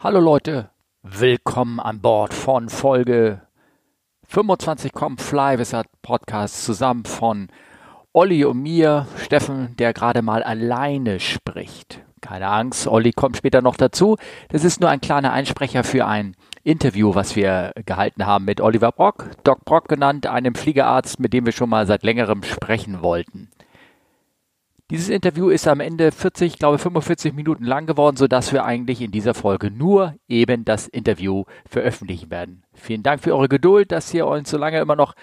Hallo Leute, willkommen an Bord von Folge 25 Come Fly Wizard Podcast zusammen von Olli und mir, Steffen, der gerade mal alleine spricht. Keine Angst, Olli kommt später noch dazu. Das ist nur ein kleiner Einsprecher für ein Interview, was wir gehalten haben mit Oliver Brock, Doc Brock genannt, einem Fliegerarzt, mit dem wir schon mal seit längerem sprechen wollten. Dieses Interview ist am Ende 40, ich glaube 45 Minuten lang geworden, sodass wir eigentlich in dieser Folge nur eben das Interview veröffentlichen werden. Vielen Dank für eure Geduld, dass ihr uns so lange immer noch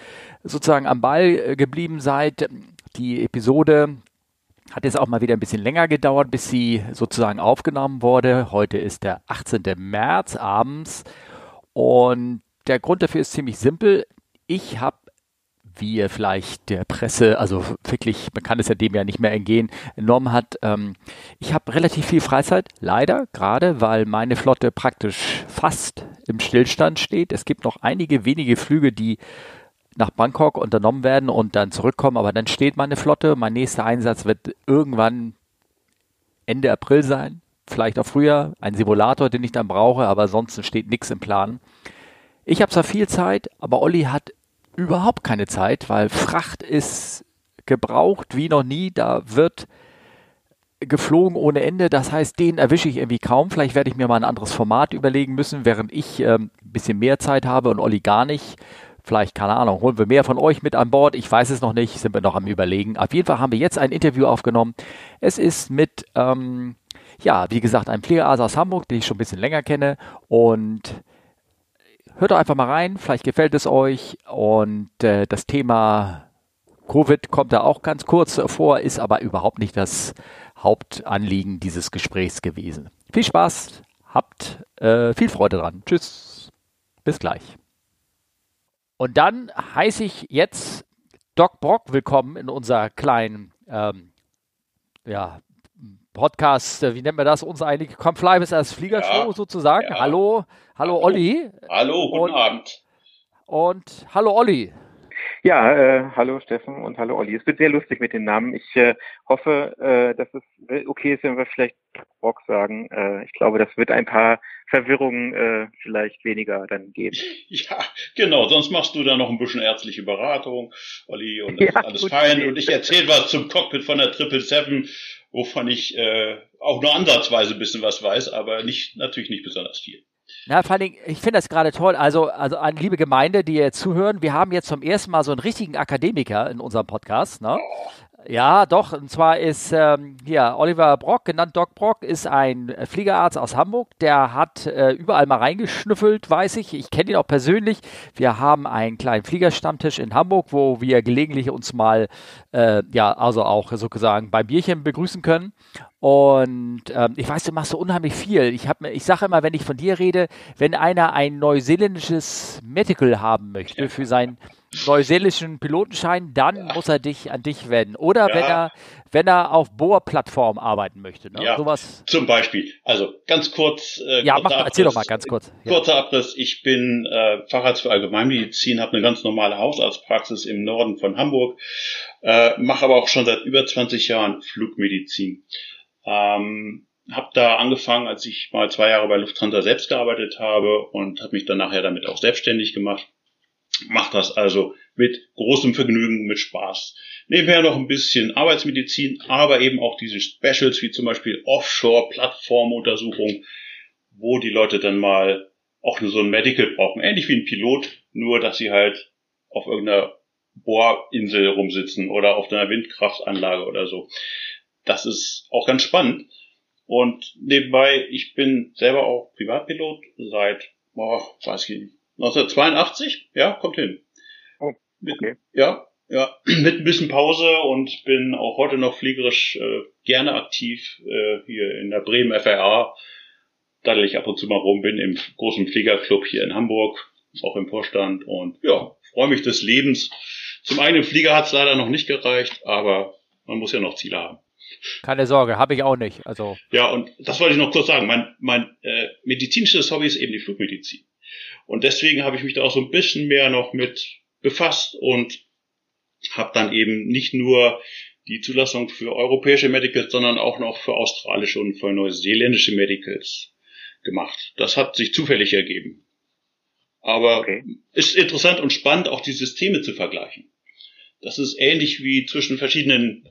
sozusagen am Ball äh, geblieben seid. Die Episode hat jetzt auch mal wieder ein bisschen länger gedauert, bis sie sozusagen aufgenommen wurde. Heute ist der 18. März abends und der Grund dafür ist ziemlich simpel. Ich habe wie ihr vielleicht der Presse, also wirklich, man kann es ja dem ja nicht mehr entgehen, entnommen hat. Ähm, ich habe relativ viel Freizeit, leider, gerade weil meine Flotte praktisch fast im Stillstand steht. Es gibt noch einige wenige Flüge, die nach Bangkok unternommen werden und dann zurückkommen, aber dann steht meine Flotte. Mein nächster Einsatz wird irgendwann Ende April sein, vielleicht auch früher. Ein Simulator, den ich dann brauche, aber sonst steht nichts im Plan. Ich habe zwar viel Zeit, aber Olli hat überhaupt keine Zeit, weil Fracht ist gebraucht wie noch nie. Da wird geflogen ohne Ende. Das heißt, den erwische ich irgendwie kaum. Vielleicht werde ich mir mal ein anderes Format überlegen müssen, während ich ähm, ein bisschen mehr Zeit habe und Olli gar nicht. Vielleicht, keine Ahnung, holen wir mehr von euch mit an Bord. Ich weiß es noch nicht, sind wir noch am Überlegen. Auf jeden Fall haben wir jetzt ein Interview aufgenommen. Es ist mit, ähm, ja, wie gesagt, einem Pflegearzt aus Hamburg, den ich schon ein bisschen länger kenne. Und hört doch einfach mal rein, vielleicht gefällt es euch. Und äh, das Thema Covid kommt da auch ganz kurz vor, ist aber überhaupt nicht das Hauptanliegen dieses Gesprächs gewesen. Viel Spaß, habt äh, viel Freude dran. Tschüss, bis gleich. Und dann heiße ich jetzt Doc Brock willkommen in unserer kleinen ähm, ja, Podcast, äh, wie nennen wir das uns eigentlich? Come Fly bis als Fliegershow ja, sozusagen. Ja. Hallo, hallo Olli. Hallo, guten und, Abend. Und hallo Olli. Ja, äh, hallo Steffen und hallo Olli. Es wird sehr lustig mit den Namen. Ich äh, hoffe, äh, dass es okay ist, wenn wir vielleicht Bock sagen. Äh, ich glaube, das wird ein paar Verwirrungen äh, vielleicht weniger dann geben. Ja, genau. Sonst machst du da noch ein bisschen ärztliche Beratung, Olli, und das ja, ist alles fein. Und ich erzähle was zum Cockpit von der Triple Seven, wovon ich äh, auch nur ansatzweise ein bisschen was weiß, aber nicht natürlich nicht besonders viel. Na, vor allen Dingen, ich finde das gerade toll. Also, also an liebe Gemeinde, die jetzt zuhören, wir haben jetzt zum ersten Mal so einen richtigen Akademiker in unserem Podcast. Ne? Ja, doch. Und zwar ist ähm, hier Oliver Brock, genannt Doc Brock, ist ein Fliegerarzt aus Hamburg. Der hat äh, überall mal reingeschnüffelt, weiß ich. Ich kenne ihn auch persönlich. Wir haben einen kleinen Fliegerstammtisch in Hamburg, wo wir gelegentlich uns mal, äh, ja, also auch sozusagen beim Bierchen begrüßen können. Und ähm, ich weiß, du machst so unheimlich viel. Ich, ich sage immer, wenn ich von dir rede, wenn einer ein neuseeländisches Medical haben möchte für sein neuseeländischen Pilotenschein, dann ja. muss er dich an dich wenden. Oder ja. wenn er wenn er auf Bohrplattform arbeiten möchte. Ne? Ja, Sowas. zum Beispiel. Also ganz kurz. Äh, ja, mach, Abriss, erzähl doch mal ganz kurz. Ja. Kurzer Abriss. Ich bin äh, Facharzt für Allgemeinmedizin, habe eine ganz normale Hausarztpraxis im Norden von Hamburg, äh, mache aber auch schon seit über 20 Jahren Flugmedizin. Ähm, habe da angefangen, als ich mal zwei Jahre bei Lufthansa selbst gearbeitet habe und habe mich dann nachher damit auch selbstständig gemacht macht das also mit großem Vergnügen, mit Spaß. Nebenher noch ein bisschen Arbeitsmedizin, aber eben auch diese Specials wie zum Beispiel Offshore-Plattformuntersuchung, wo die Leute dann mal auch nur so ein Medical brauchen. Ähnlich wie ein Pilot, nur dass sie halt auf irgendeiner Bohrinsel rumsitzen oder auf einer Windkraftanlage oder so. Das ist auch ganz spannend. Und nebenbei, ich bin selber auch Privatpilot seit, boah, weiß ich nicht, 1982, ja, kommt hin. Oh, okay. Mit, ja, ja, mit ein bisschen Pause und bin auch heute noch fliegerisch äh, gerne aktiv äh, hier in der Bremen FRA, da ich ab und zu mal rum bin im großen Fliegerclub hier in Hamburg, auch im Vorstand und ja, freue mich des Lebens. Zum eigenen Flieger hat es leider noch nicht gereicht, aber man muss ja noch Ziele haben. Keine Sorge, habe ich auch nicht. Also ja, und das wollte ich noch kurz sagen. Mein, mein äh, medizinisches Hobby ist eben die Flugmedizin. Und deswegen habe ich mich da auch so ein bisschen mehr noch mit befasst und habe dann eben nicht nur die Zulassung für europäische Medicals, sondern auch noch für australische und für neuseeländische Medicals gemacht. Das hat sich zufällig ergeben. Aber okay. ist interessant und spannend, auch die Systeme zu vergleichen. Das ist ähnlich wie zwischen verschiedenen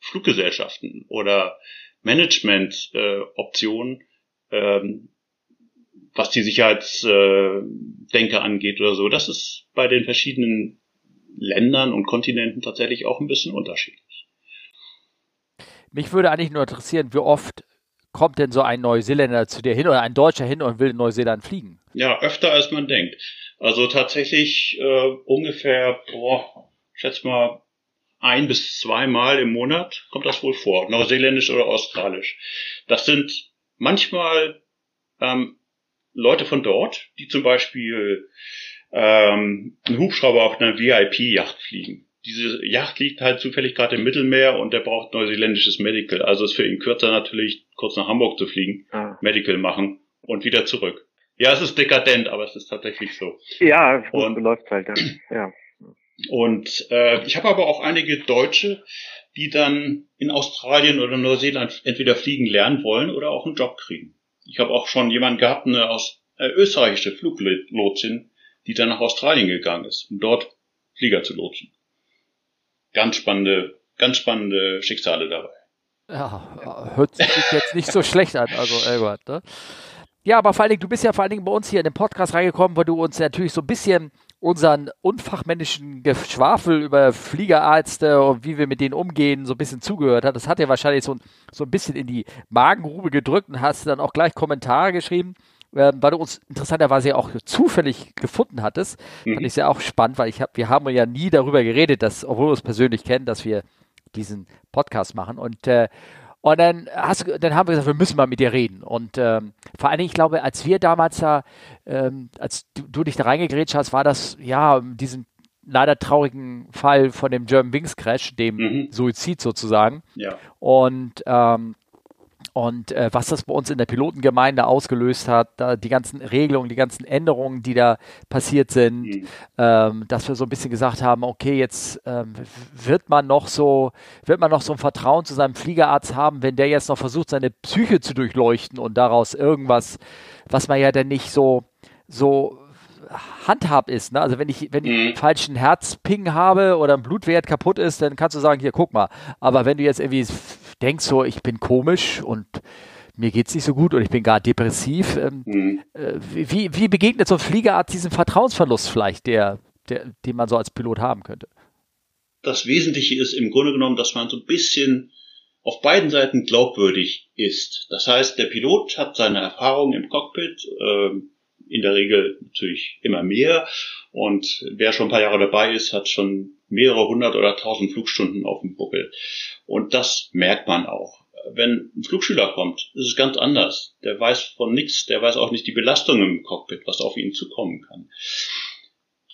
Fluggesellschaften oder Management-Optionen, äh, ähm, was die Sicherheitsdenke äh, angeht oder so. Das ist bei den verschiedenen Ländern und Kontinenten tatsächlich auch ein bisschen unterschiedlich. Mich würde eigentlich nur interessieren, wie oft kommt denn so ein Neuseeländer zu dir hin oder ein Deutscher hin und will in Neuseeland fliegen? Ja, öfter als man denkt. Also tatsächlich äh, ungefähr, boah, schätz mal, ein bis zweimal im Monat kommt das wohl vor, neuseeländisch oder australisch. Das sind manchmal ähm, Leute von dort, die zum Beispiel ähm, einen Hubschrauber auf einer VIP-Yacht fliegen. Diese Yacht liegt halt zufällig gerade im Mittelmeer und der braucht neuseeländisches Medical. Also ist für ihn kürzer natürlich, kurz nach Hamburg zu fliegen, ah. Medical machen und wieder zurück. Ja, es ist dekadent, aber es ist tatsächlich so. Ja, und läuft halt dann. Ja. Und äh, ich habe aber auch einige Deutsche, die dann in Australien oder Neuseeland entweder fliegen lernen wollen oder auch einen Job kriegen. Ich habe auch schon jemanden gehabt, eine aus äh, österreichische Fluglotsin, die dann nach Australien gegangen ist, um dort Flieger zu lotsen. Ganz spannende, ganz spannende Schicksale dabei. Ja, hört sich jetzt nicht so schlecht an, also Elbert, ne? Ja, aber vor allen Dingen, du bist ja vor allen Dingen bei uns hier in den Podcast reingekommen, weil du uns natürlich so ein bisschen unseren unfachmännischen Geschwafel über Fliegerärzte und wie wir mit denen umgehen, so ein bisschen zugehört hast. Das hat dir wahrscheinlich so, so ein bisschen in die Magengrube gedrückt und hast dann auch gleich Kommentare geschrieben ähm, weil du uns interessanterweise ja auch zufällig gefunden hattest. Mhm. Fand ich sehr auch spannend, weil ich hab, wir haben ja nie darüber geredet, dass, obwohl wir uns persönlich kennen, dass wir diesen Podcast machen. Und, äh, und dann, hast, dann haben wir gesagt, wir müssen mal mit dir reden. Und ähm, vor allen Dingen, ich glaube, als wir damals da, ähm, als du, du, dich da reingegrätscht hast, war das, ja, diesen leider traurigen Fall von dem German Wings Crash, dem mhm. Suizid sozusagen. Ja. Und ähm, und äh, was das bei uns in der Pilotengemeinde ausgelöst hat, da die ganzen Regelungen, die ganzen Änderungen, die da passiert sind, mhm. ähm, dass wir so ein bisschen gesagt haben, okay, jetzt ähm, wird man noch so, wird man noch so ein Vertrauen zu seinem Fliegerarzt haben, wenn der jetzt noch versucht, seine Psyche zu durchleuchten und daraus irgendwas, was man ja dann nicht so, so handhab ist. Ne? Also wenn ich, wenn ich mhm. einen falschen Herzping habe oder ein Blutwert kaputt ist, dann kannst du sagen, hier guck mal. Aber wenn du jetzt irgendwie denkst so, ich bin komisch und mir geht es nicht so gut und ich bin gar depressiv, ähm, mhm. äh, wie, wie begegnet so ein Fliegerarzt diesem Vertrauensverlust vielleicht, der, der, den man so als Pilot haben könnte? Das Wesentliche ist im Grunde genommen, dass man so ein bisschen auf beiden Seiten glaubwürdig ist. Das heißt, der Pilot hat seine Erfahrungen im Cockpit, äh, in der Regel natürlich immer mehr. Und wer schon ein paar Jahre dabei ist, hat schon mehrere hundert oder tausend Flugstunden auf dem Buckel. Und das merkt man auch. Wenn ein Flugschüler kommt, ist es ganz anders. Der weiß von nichts, der weiß auch nicht die Belastung im Cockpit, was auf ihn zukommen kann.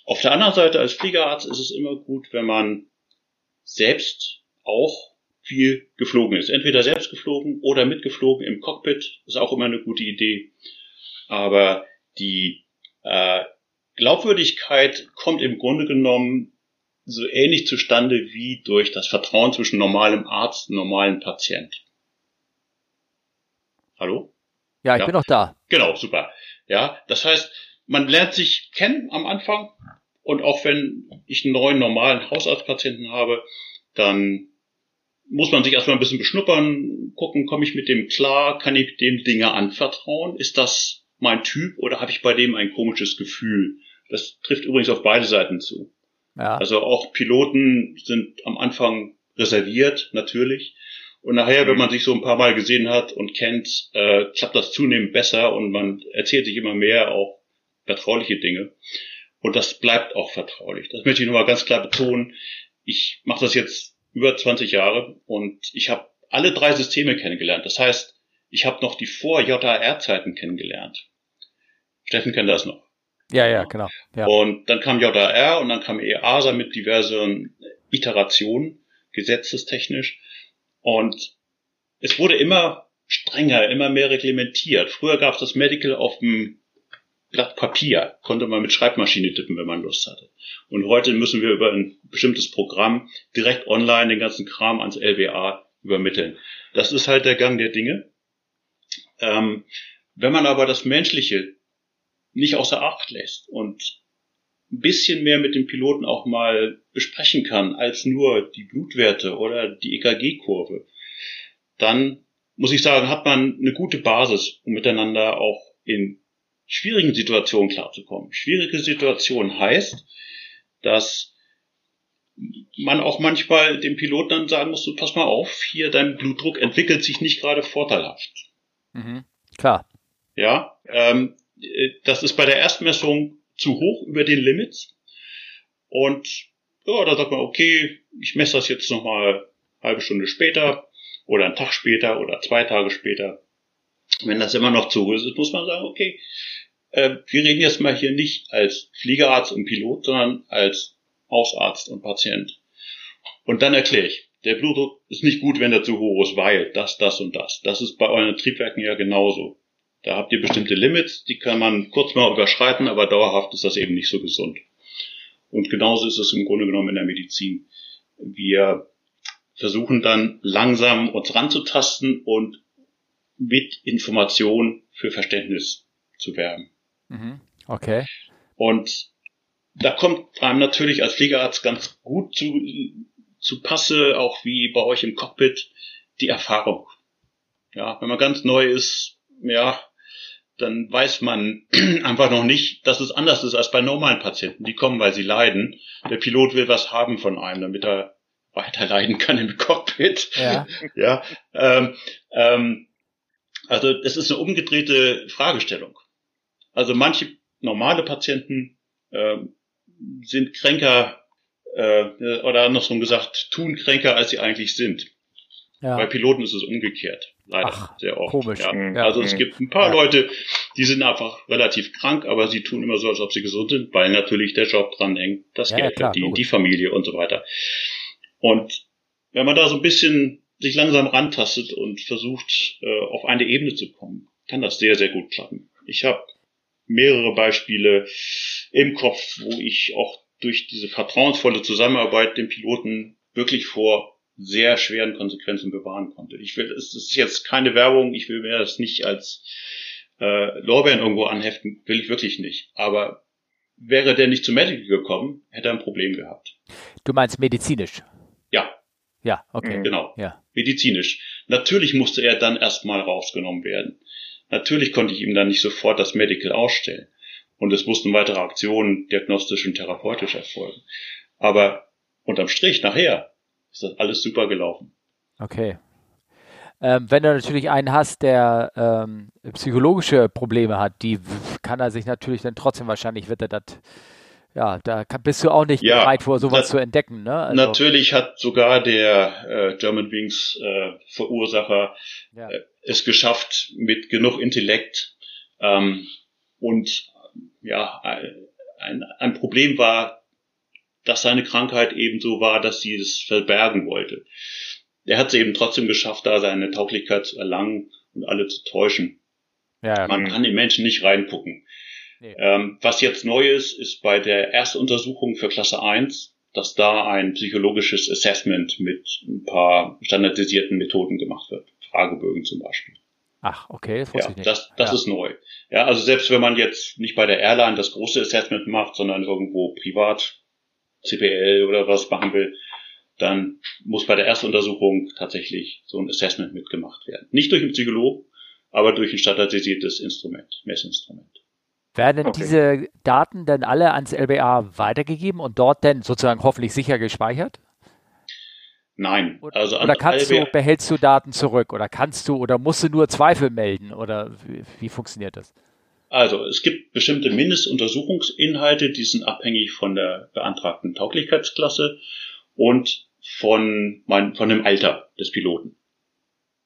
Auf der anderen Seite als Fliegerarzt ist es immer gut, wenn man selbst auch viel geflogen ist. Entweder selbst geflogen oder mitgeflogen im Cockpit, ist auch immer eine gute Idee. Aber die äh, Glaubwürdigkeit kommt im Grunde genommen so ähnlich zustande wie durch das Vertrauen zwischen normalem Arzt und normalem Patient. Hallo? Ja, ich ja. bin noch da. Genau, super. Ja, das heißt, man lernt sich kennen am Anfang und auch wenn ich einen neuen normalen Hausarztpatienten habe, dann muss man sich erstmal ein bisschen beschnuppern, gucken, komme ich mit dem klar, kann ich dem Dinge anvertrauen? Ist das mein Typ oder habe ich bei dem ein komisches Gefühl? Das trifft übrigens auf beide Seiten zu. Ja. Also auch Piloten sind am Anfang reserviert, natürlich. Und nachher, wenn man sich so ein paar Mal gesehen hat und kennt, äh, klappt das zunehmend besser und man erzählt sich immer mehr auch vertrauliche Dinge. Und das bleibt auch vertraulich. Das möchte ich nochmal ganz klar betonen. Ich mache das jetzt über 20 Jahre und ich habe alle drei Systeme kennengelernt. Das heißt, ich habe noch die Vor-JR-Zeiten kennengelernt. Steffen kennt das noch. Ja, ja, genau. Ja. Und dann kam JR und dann kam EASA mit diversen Iterationen, gesetzestechnisch. Und es wurde immer strenger, immer mehr reglementiert. Früher gab es das Medical auf dem Blatt Papier, konnte man mit Schreibmaschine tippen, wenn man Lust hatte. Und heute müssen wir über ein bestimmtes Programm direkt online den ganzen Kram ans LWA übermitteln. Das ist halt der Gang der Dinge. Ähm, Wenn man aber das Menschliche nicht außer Acht lässt und ein bisschen mehr mit dem Piloten auch mal besprechen kann als nur die Blutwerte oder die EKG-Kurve, dann muss ich sagen, hat man eine gute Basis, um miteinander auch in schwierigen Situationen klarzukommen. Schwierige Situation heißt, dass man auch manchmal dem Piloten dann sagen muss, du pass mal auf, hier dein Blutdruck entwickelt sich nicht gerade vorteilhaft. Mhm. Klar. Ja, ähm, äh, das ist bei der Erstmessung zu hoch über den Limits. Und ja, da sagt man, okay, ich messe das jetzt nochmal halbe Stunde später oder einen Tag später oder zwei Tage später. Wenn das immer noch zu hoch ist, muss man sagen, okay, äh, wir reden jetzt mal hier nicht als Fliegerarzt und Pilot, sondern als Hausarzt und Patient. Und dann erkläre ich, der Blutdruck ist nicht gut, wenn er zu hoch ist, weil das, das und das. Das ist bei euren Triebwerken ja genauso. Da habt ihr bestimmte Limits, die kann man kurz mal überschreiten, aber dauerhaft ist das eben nicht so gesund. Und genauso ist es im Grunde genommen in der Medizin. Wir versuchen dann langsam uns ranzutasten und mit Information für Verständnis zu werben. Mhm. Okay. Und da kommt einem natürlich als Fliegerarzt ganz gut zu, zu Passe, auch wie bei euch im Cockpit, die Erfahrung. Ja, wenn man ganz neu ist, ja, dann weiß man einfach noch nicht, dass es anders ist als bei normalen Patienten. Die kommen, weil sie leiden. Der Pilot will was haben von einem, damit er weiter leiden kann im Cockpit. Ja. ja ähm, ähm, also es ist eine umgedrehte Fragestellung. Also manche normale Patienten äh, sind kränker äh, oder andersrum gesagt, tun kränker, als sie eigentlich sind. Ja. Bei Piloten ist es umgekehrt. Leider Ach, sehr oft. Komisch. Ja. Ja. Also es gibt ein paar Leute, die sind einfach relativ krank, aber sie tun immer so, als ob sie gesund sind, weil natürlich der Job dran hängt, das Geld klar, verdienen, die Familie und so weiter. Und wenn man da so ein bisschen sich langsam rantastet und versucht, äh, auf eine Ebene zu kommen, kann das sehr, sehr gut klappen. Ich habe mehrere Beispiele im Kopf, wo ich auch durch diese vertrauensvolle Zusammenarbeit den Piloten wirklich vor sehr schweren Konsequenzen bewahren konnte. Ich will, es ist jetzt keine Werbung, ich will mir das nicht als äh, Lorbeeren irgendwo anheften, will ich wirklich nicht. Aber wäre der nicht zu Medical gekommen, hätte er ein Problem gehabt. Du meinst medizinisch? Ja. Ja, okay. Mhm. Genau. Ja. Medizinisch. Natürlich musste er dann erstmal rausgenommen werden. Natürlich konnte ich ihm dann nicht sofort das Medical ausstellen. Und es mussten weitere Aktionen diagnostisch und therapeutisch erfolgen. Aber unterm Strich nachher ist das alles super gelaufen. Okay. Ähm, wenn du natürlich einen hast, der ähm, psychologische Probleme hat, die kann er sich natürlich dann trotzdem wahrscheinlich wird er das ja, da bist du auch nicht ja, bereit vor, sowas zu entdecken. Ne? Also, natürlich hat sogar der äh, German Wings äh, Verursacher ja. äh, es geschafft, mit genug Intellekt ähm, und ja, ein, ein Problem war, dass seine Krankheit eben so war, dass sie es verbergen wollte. Er hat es eben trotzdem geschafft, da seine Tauglichkeit zu erlangen und alle zu täuschen. Ja, Man kann den Menschen nicht reingucken. Nee. Ähm, was jetzt neu ist, ist bei der Erstuntersuchung für Klasse 1, dass da ein psychologisches Assessment mit ein paar standardisierten Methoden gemacht wird. Fragebögen zum Beispiel. Ach, okay, das wusste ja, ich nicht. Das, das ja. ist neu. Ja, also selbst wenn man jetzt nicht bei der Airline das große Assessment macht, sondern irgendwo privat CPL oder was machen will, dann muss bei der Erstuntersuchung tatsächlich so ein Assessment mitgemacht werden. Nicht durch einen Psychologen, aber durch ein standardisiertes Instrument, Messinstrument. Werden okay. diese Daten dann alle ans LBA weitergegeben und dort dann sozusagen hoffentlich sicher gespeichert? Nein. Also oder kannst du, behältst du Daten zurück oder kannst du oder musst du nur Zweifel melden oder wie, wie funktioniert das? Also es gibt bestimmte Mindestuntersuchungsinhalte, die sind abhängig von der beantragten Tauglichkeitsklasse und von, mein, von dem Alter des Piloten.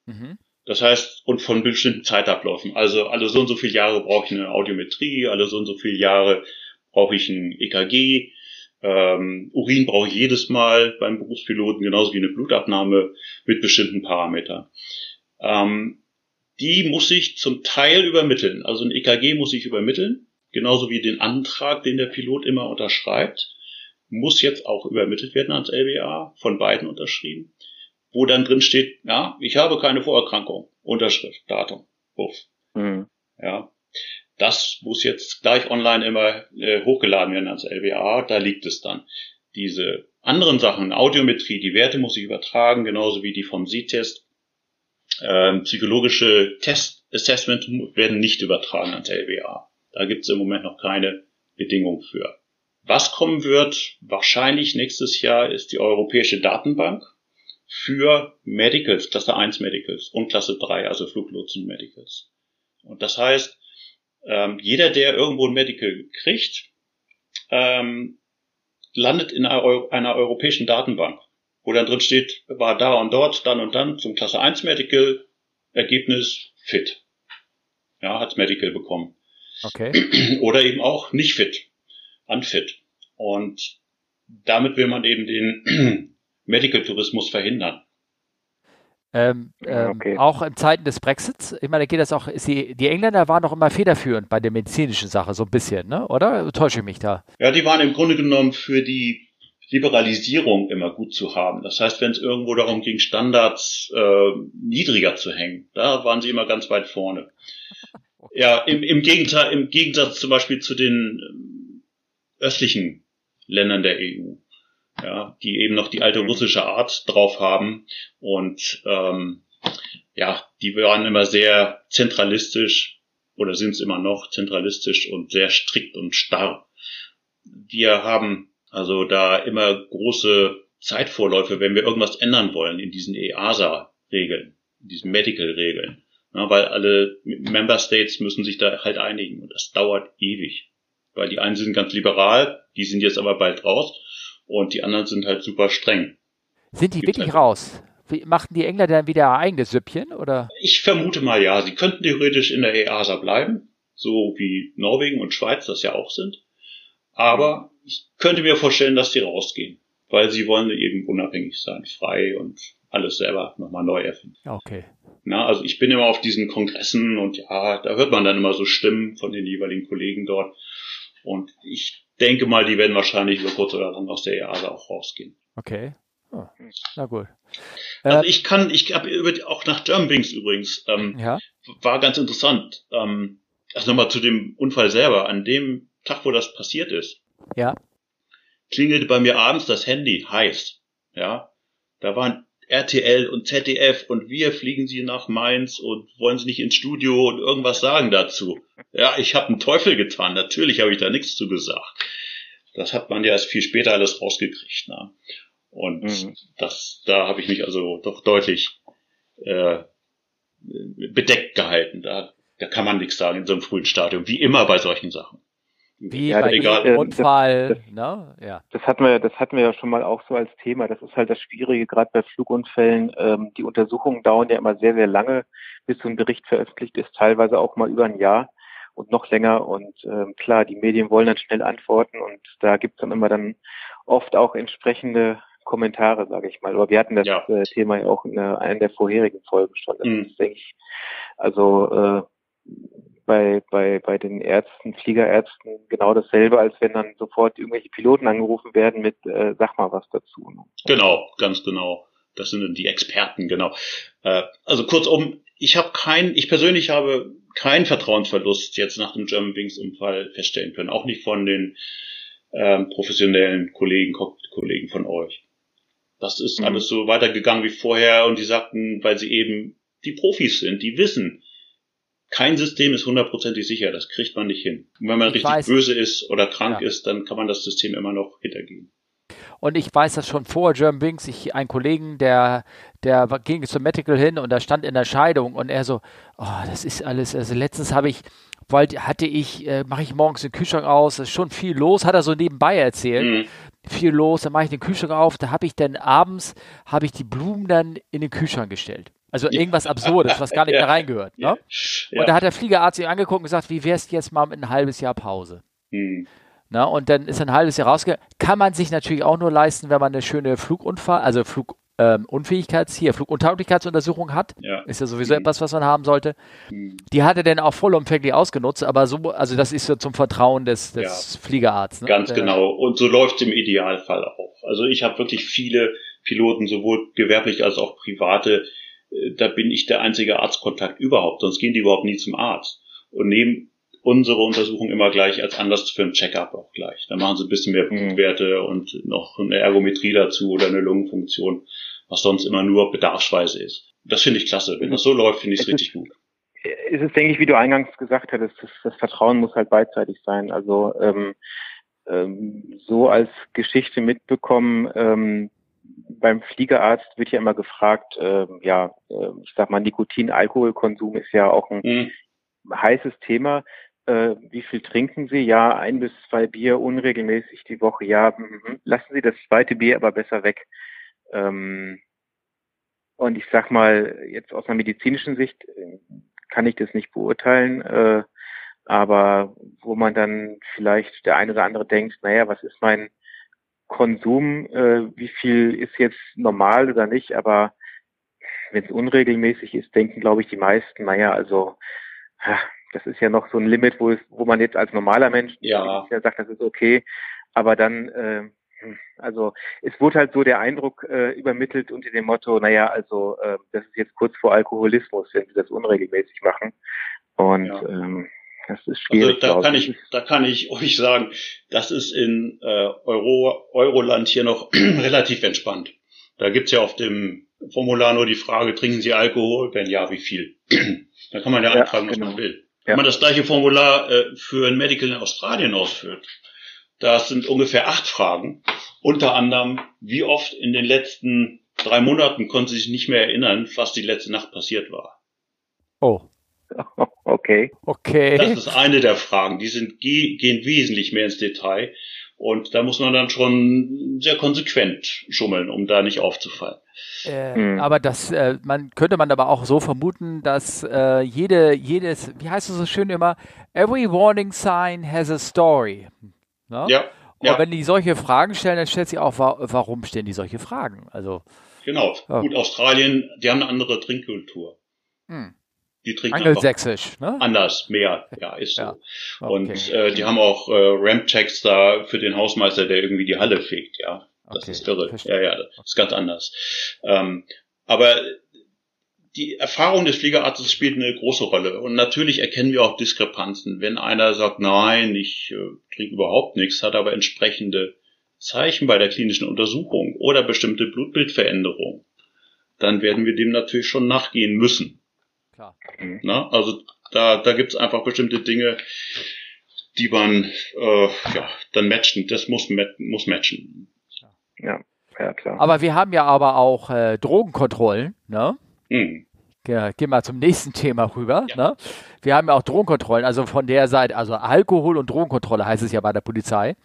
Mhm. Das heißt, und von bestimmten Zeitabläufen. Also alle so und so viele Jahre brauche ich eine Audiometrie, alle so und so viele Jahre brauche ich ein EKG, ähm, Urin brauche ich jedes Mal beim Berufspiloten, genauso wie eine Blutabnahme mit bestimmten Parametern. Ähm, die muss ich zum Teil übermitteln. Also ein EKG muss ich übermitteln, genauso wie den Antrag, den der Pilot immer unterschreibt, muss jetzt auch übermittelt werden ans LBA, von beiden unterschrieben wo dann drin steht, ja, ich habe keine Vorerkrankung. Unterschrift, Datum, Wurf. Mhm. Ja, das muss jetzt gleich online immer äh, hochgeladen werden als LWA, da liegt es dann. Diese anderen Sachen, Audiometrie, die Werte muss ich übertragen, genauso wie die vom Sie-Test. Ähm, psychologische Test-Assessment werden nicht übertragen ans LWA. Da gibt es im Moment noch keine Bedingung für. Was kommen wird, wahrscheinlich nächstes Jahr, ist die europäische Datenbank für Medicals, Klasse 1 Medicals und Klasse 3, also Fluglotsen Medicals. Und das heißt, ähm, jeder, der irgendwo ein Medical kriegt, ähm, landet in einer, Euro einer europäischen Datenbank, wo dann drin steht, war da und dort, dann und dann zum Klasse 1 Medical, Ergebnis fit. Ja, hat's Medical bekommen. Okay. Oder eben auch nicht fit, unfit. Und damit will man eben den Medical Tourismus verhindern. Ähm, ähm, okay. Auch in Zeiten des Brexits, ich meine, geht das auch, die, die, Engländer waren doch immer federführend bei der medizinischen Sache, so ein bisschen, ne? oder? Täusche ich mich da? Ja, die waren im Grunde genommen für die Liberalisierung immer gut zu haben. Das heißt, wenn es irgendwo darum ging, Standards äh, niedriger zu hängen, da waren sie immer ganz weit vorne. Ja, im, im, Gegenteil, im Gegensatz zum Beispiel zu den ähm, östlichen Ländern der EU ja, die eben noch die alte russische Art drauf haben und ähm, ja, die waren immer sehr zentralistisch oder sind es immer noch zentralistisch und sehr strikt und starr. Wir haben also da immer große Zeitvorläufe, wenn wir irgendwas ändern wollen in diesen EASA-Regeln, in diesen Medical-Regeln. Ja, weil alle Member States müssen sich da halt einigen und das dauert ewig. Weil die einen sind ganz liberal, die sind jetzt aber bald raus und die anderen sind halt super streng. Sind die Gibt wirklich halt raus? Machten die Engländer dann wieder ihr eigenes Süppchen, oder? Ich vermute mal ja. Sie könnten theoretisch in der EASA bleiben, so wie Norwegen und Schweiz das ja auch sind. Aber ich könnte mir vorstellen, dass sie rausgehen, weil sie wollen eben unabhängig sein, frei und alles selber nochmal neu erfinden. Okay. Na, also ich bin immer auf diesen Kongressen und ja, da hört man dann immer so Stimmen von den jeweiligen Kollegen dort. Und ich denke mal, die werden wahrscheinlich über kurz oder lang aus der EASA auch rausgehen. Okay. Oh, na gut. Also äh, ich kann, ich habe auch nach Germanwings übrigens, ähm, ja? war ganz interessant. Ähm, also nochmal zu dem Unfall selber. An dem Tag, wo das passiert ist, ja. klingelte bei mir abends das Handy heiß. Ja, da waren RTL und ZDF und wir fliegen sie nach Mainz und wollen sie nicht ins Studio und irgendwas sagen dazu. Ja, ich habe einen Teufel getan. Natürlich habe ich da nichts zu gesagt. Das hat man ja erst viel später alles rausgekriegt. Ne? Und mhm. das, da habe ich mich also doch deutlich äh, bedeckt gehalten. Da, da kann man nichts sagen in so einem frühen Stadium, wie immer bei solchen Sachen. Wie ja, bei egal. Unfall, das, ne? Ja. Das hatten wir, das hatten wir ja schon mal auch so als Thema. Das ist halt das Schwierige, gerade bei Flugunfällen. Ähm, die Untersuchungen dauern ja immer sehr, sehr lange, bis so ein Bericht veröffentlicht ist, teilweise auch mal über ein Jahr und noch länger. Und ähm, klar, die Medien wollen dann schnell antworten und da gibt's dann immer dann oft auch entsprechende Kommentare, sage ich mal. Aber wir hatten das ja. äh, Thema ja auch in einer der vorherigen Folgen schon. Das mhm. ist, denke ich, also äh, bei, bei, bei den Ärzten, Fliegerärzten genau dasselbe, als wenn dann sofort irgendwelche Piloten angerufen werden mit, äh, sag mal was dazu. Ne? Genau, ganz genau. Das sind die Experten, genau. Äh, also kurzum, ich habe kein, ich persönlich habe keinen Vertrauensverlust jetzt nach dem German Wings Unfall feststellen können, auch nicht von den ähm, professionellen Kollegen, Kollegen von euch. Das ist mhm. alles so weitergegangen wie vorher und die sagten, weil sie eben die Profis sind, die wissen, kein System ist hundertprozentig sicher, das kriegt man nicht hin. Und wenn man ich richtig weiß. böse ist oder krank ja. ist, dann kann man das System immer noch hintergehen. Und ich weiß das schon vor German Wings, ich, einen Kollegen, der, der ging zum Medical hin und da stand in der Scheidung und er so, oh, das ist alles, also letztens habe ich, wollte, hatte ich, äh, mache ich morgens den Kühlschrank aus, es ist schon viel los, hat er so nebenbei erzählt. Mhm. Viel los, dann mache ich den Kühlschrank auf, da habe ich dann abends, habe ich die Blumen dann in den Kühlschrank gestellt. Also irgendwas Absurdes, was gar nicht mehr reingehört. Ne? Ja. Und da hat der Fliegerarzt sich angeguckt und gesagt, wie wär's jetzt mal mit ein halbes Jahr Pause? Hm. Na, und dann ist ein halbes Jahr rausgegangen. Kann man sich natürlich auch nur leisten, wenn man eine schöne Flugunfall, also Flugunfähigkeits, ähm, hier, Fluguntauglichkeitsuntersuchung hat. Ja. Ist ja sowieso mhm. etwas, was man haben sollte. Mhm. Die hat er dann auch vollumfänglich ausgenutzt, aber so, also das ist so zum Vertrauen des, des ja. Fliegerarztes. Ne? Ganz genau. Und so läuft es im Idealfall auch. Also ich habe wirklich viele Piloten, sowohl gewerblich als auch private, da bin ich der einzige Arztkontakt überhaupt, sonst gehen die überhaupt nie zum Arzt. und nehmen unsere Untersuchung immer gleich als Anlass für ein Checkup auch gleich. Dann machen sie ein bisschen mehr mhm. Blutwerte und noch eine Ergometrie dazu oder eine Lungenfunktion, was sonst immer nur bedarfsweise ist. Das finde ich klasse. Wenn das so läuft, finde ich es richtig gut. Ist es, denke ich, wie du eingangs gesagt hattest, das, das Vertrauen muss halt beidseitig sein. Also ähm, ähm, so als Geschichte mitbekommen, ähm, beim Fliegerarzt wird ja immer gefragt, äh, ja, äh, ich sag mal, Nikotin-Alkoholkonsum ist ja auch ein mhm. heißes Thema. Äh, wie viel trinken Sie? Ja, ein bis zwei Bier unregelmäßig die Woche. Ja, mhm. lassen Sie das zweite Bier aber besser weg. Ähm, und ich sag mal, jetzt aus einer medizinischen Sicht äh, kann ich das nicht beurteilen, äh, aber wo man dann vielleicht der eine oder andere denkt, naja, was ist mein Konsum, äh, wie viel ist jetzt normal oder nicht, aber wenn es unregelmäßig ist, denken, glaube ich, die meisten, naja, also ja, das ist ja noch so ein Limit, wo es, wo man jetzt als normaler Mensch ja. sagt, das ist okay, aber dann, äh, also es wurde halt so der Eindruck äh, übermittelt unter dem Motto, naja, also äh, das ist jetzt kurz vor Alkoholismus, wenn sie das unregelmäßig machen. Und ja. ähm, das ist schwierig. Also da kann ich, da kann ich euch sagen, das ist in äh, Euro, Euroland hier noch relativ entspannt. Da gibt's ja auf dem Formular nur die Frage, trinken Sie Alkohol? Wenn ja, wie viel? da kann man ja, ja anfragen, was genau. man will. Ja. Wenn man das gleiche Formular äh, für ein Medical in Australien ausführt, das sind ungefähr acht Fragen. Unter anderem, wie oft in den letzten drei Monaten konnten Sie sich nicht mehr erinnern, was die letzte Nacht passiert war. Oh. Okay. Okay. Das ist eine der Fragen. Die sind, gehen wesentlich mehr ins Detail. Und da muss man dann schon sehr konsequent schummeln, um da nicht aufzufallen. Äh, hm. Aber das, äh, man könnte man aber auch so vermuten, dass äh, jede, jedes, wie heißt es so schön immer, every warning sign has a story. Ne? Ja. Und ja. wenn die solche Fragen stellen, dann stellt sich auch, warum stellen die solche Fragen? Also. Genau. Oh. Gut, Australien, die haben eine andere Trinkkultur. Hm. Die trinken Angelsächsisch, ne? Anders, mehr, ja, ist so. Ja. Okay. Und äh, die haben auch äh, Ramp-Checks da für den Hausmeister, der irgendwie die Halle fegt, ja. Das okay. ist irre. Verstehe. Ja, ja, das ist ganz anders. Ähm, aber die Erfahrung des Fliegerarztes spielt eine große Rolle. Und natürlich erkennen wir auch Diskrepanzen. Wenn einer sagt, nein, ich äh, trinke überhaupt nichts, hat aber entsprechende Zeichen bei der klinischen Untersuchung oder bestimmte Blutbildveränderungen, dann werden wir dem natürlich schon nachgehen müssen. Klar. Na, also da, da gibt es einfach bestimmte Dinge, die man äh, ja, dann matchen. Das muss, muss matchen. Ja, ja, klar. Aber wir haben ja aber auch äh, Drogenkontrollen, ne? Mhm. Ja, gehen wir zum nächsten Thema rüber. Ja. Ne? Wir haben ja auch Drogenkontrollen, also von der Seite, also Alkohol- und Drogenkontrolle heißt es ja bei der Polizei.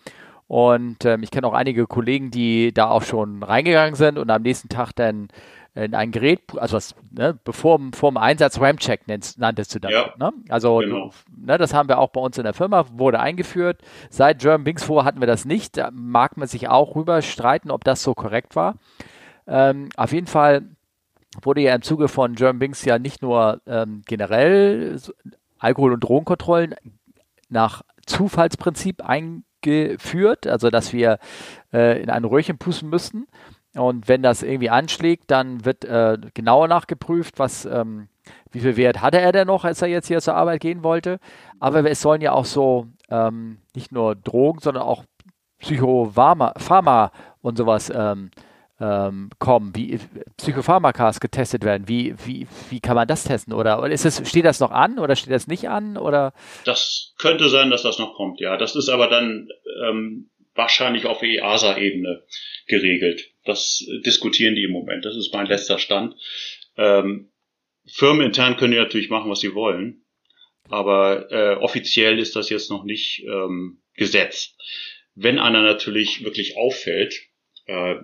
Und ähm, ich kenne auch einige Kollegen, die da auch schon reingegangen sind und am nächsten Tag dann ein Gerät, also was, ne, bevor vor dem Einsatz RAM-Check nanntest du das. Ja, ne? Also genau. ne, das haben wir auch bei uns in der Firma, wurde eingeführt. Seit German Bings vor hatten wir das nicht. Da mag man sich auch rüber streiten, ob das so korrekt war. Ähm, auf jeden Fall wurde ja im Zuge von German Bings ja nicht nur ähm, generell Alkohol- und Drogenkontrollen nach Zufallsprinzip eingeführt, also dass wir äh, in ein Röhrchen pusten müssten, und wenn das irgendwie anschlägt, dann wird äh, genauer nachgeprüft, was, ähm, wie viel Wert hatte er denn noch, als er jetzt hier zur Arbeit gehen wollte. Aber es sollen ja auch so ähm, nicht nur Drogen, sondern auch Psychopharma und sowas ähm, ähm, kommen, wie Psychopharmakas getestet werden. Wie, wie, wie kann man das testen? Oder, ist es, steht das noch an oder steht das nicht an? Oder? Das könnte sein, dass das noch kommt, ja. Das ist aber dann ähm, wahrscheinlich auf EASA-Ebene geregelt. Das diskutieren die im Moment. Das ist mein letzter Stand. Ähm, firmenintern können die natürlich machen, was sie wollen. Aber äh, offiziell ist das jetzt noch nicht ähm, Gesetz. Wenn einer natürlich wirklich auffällt, äh,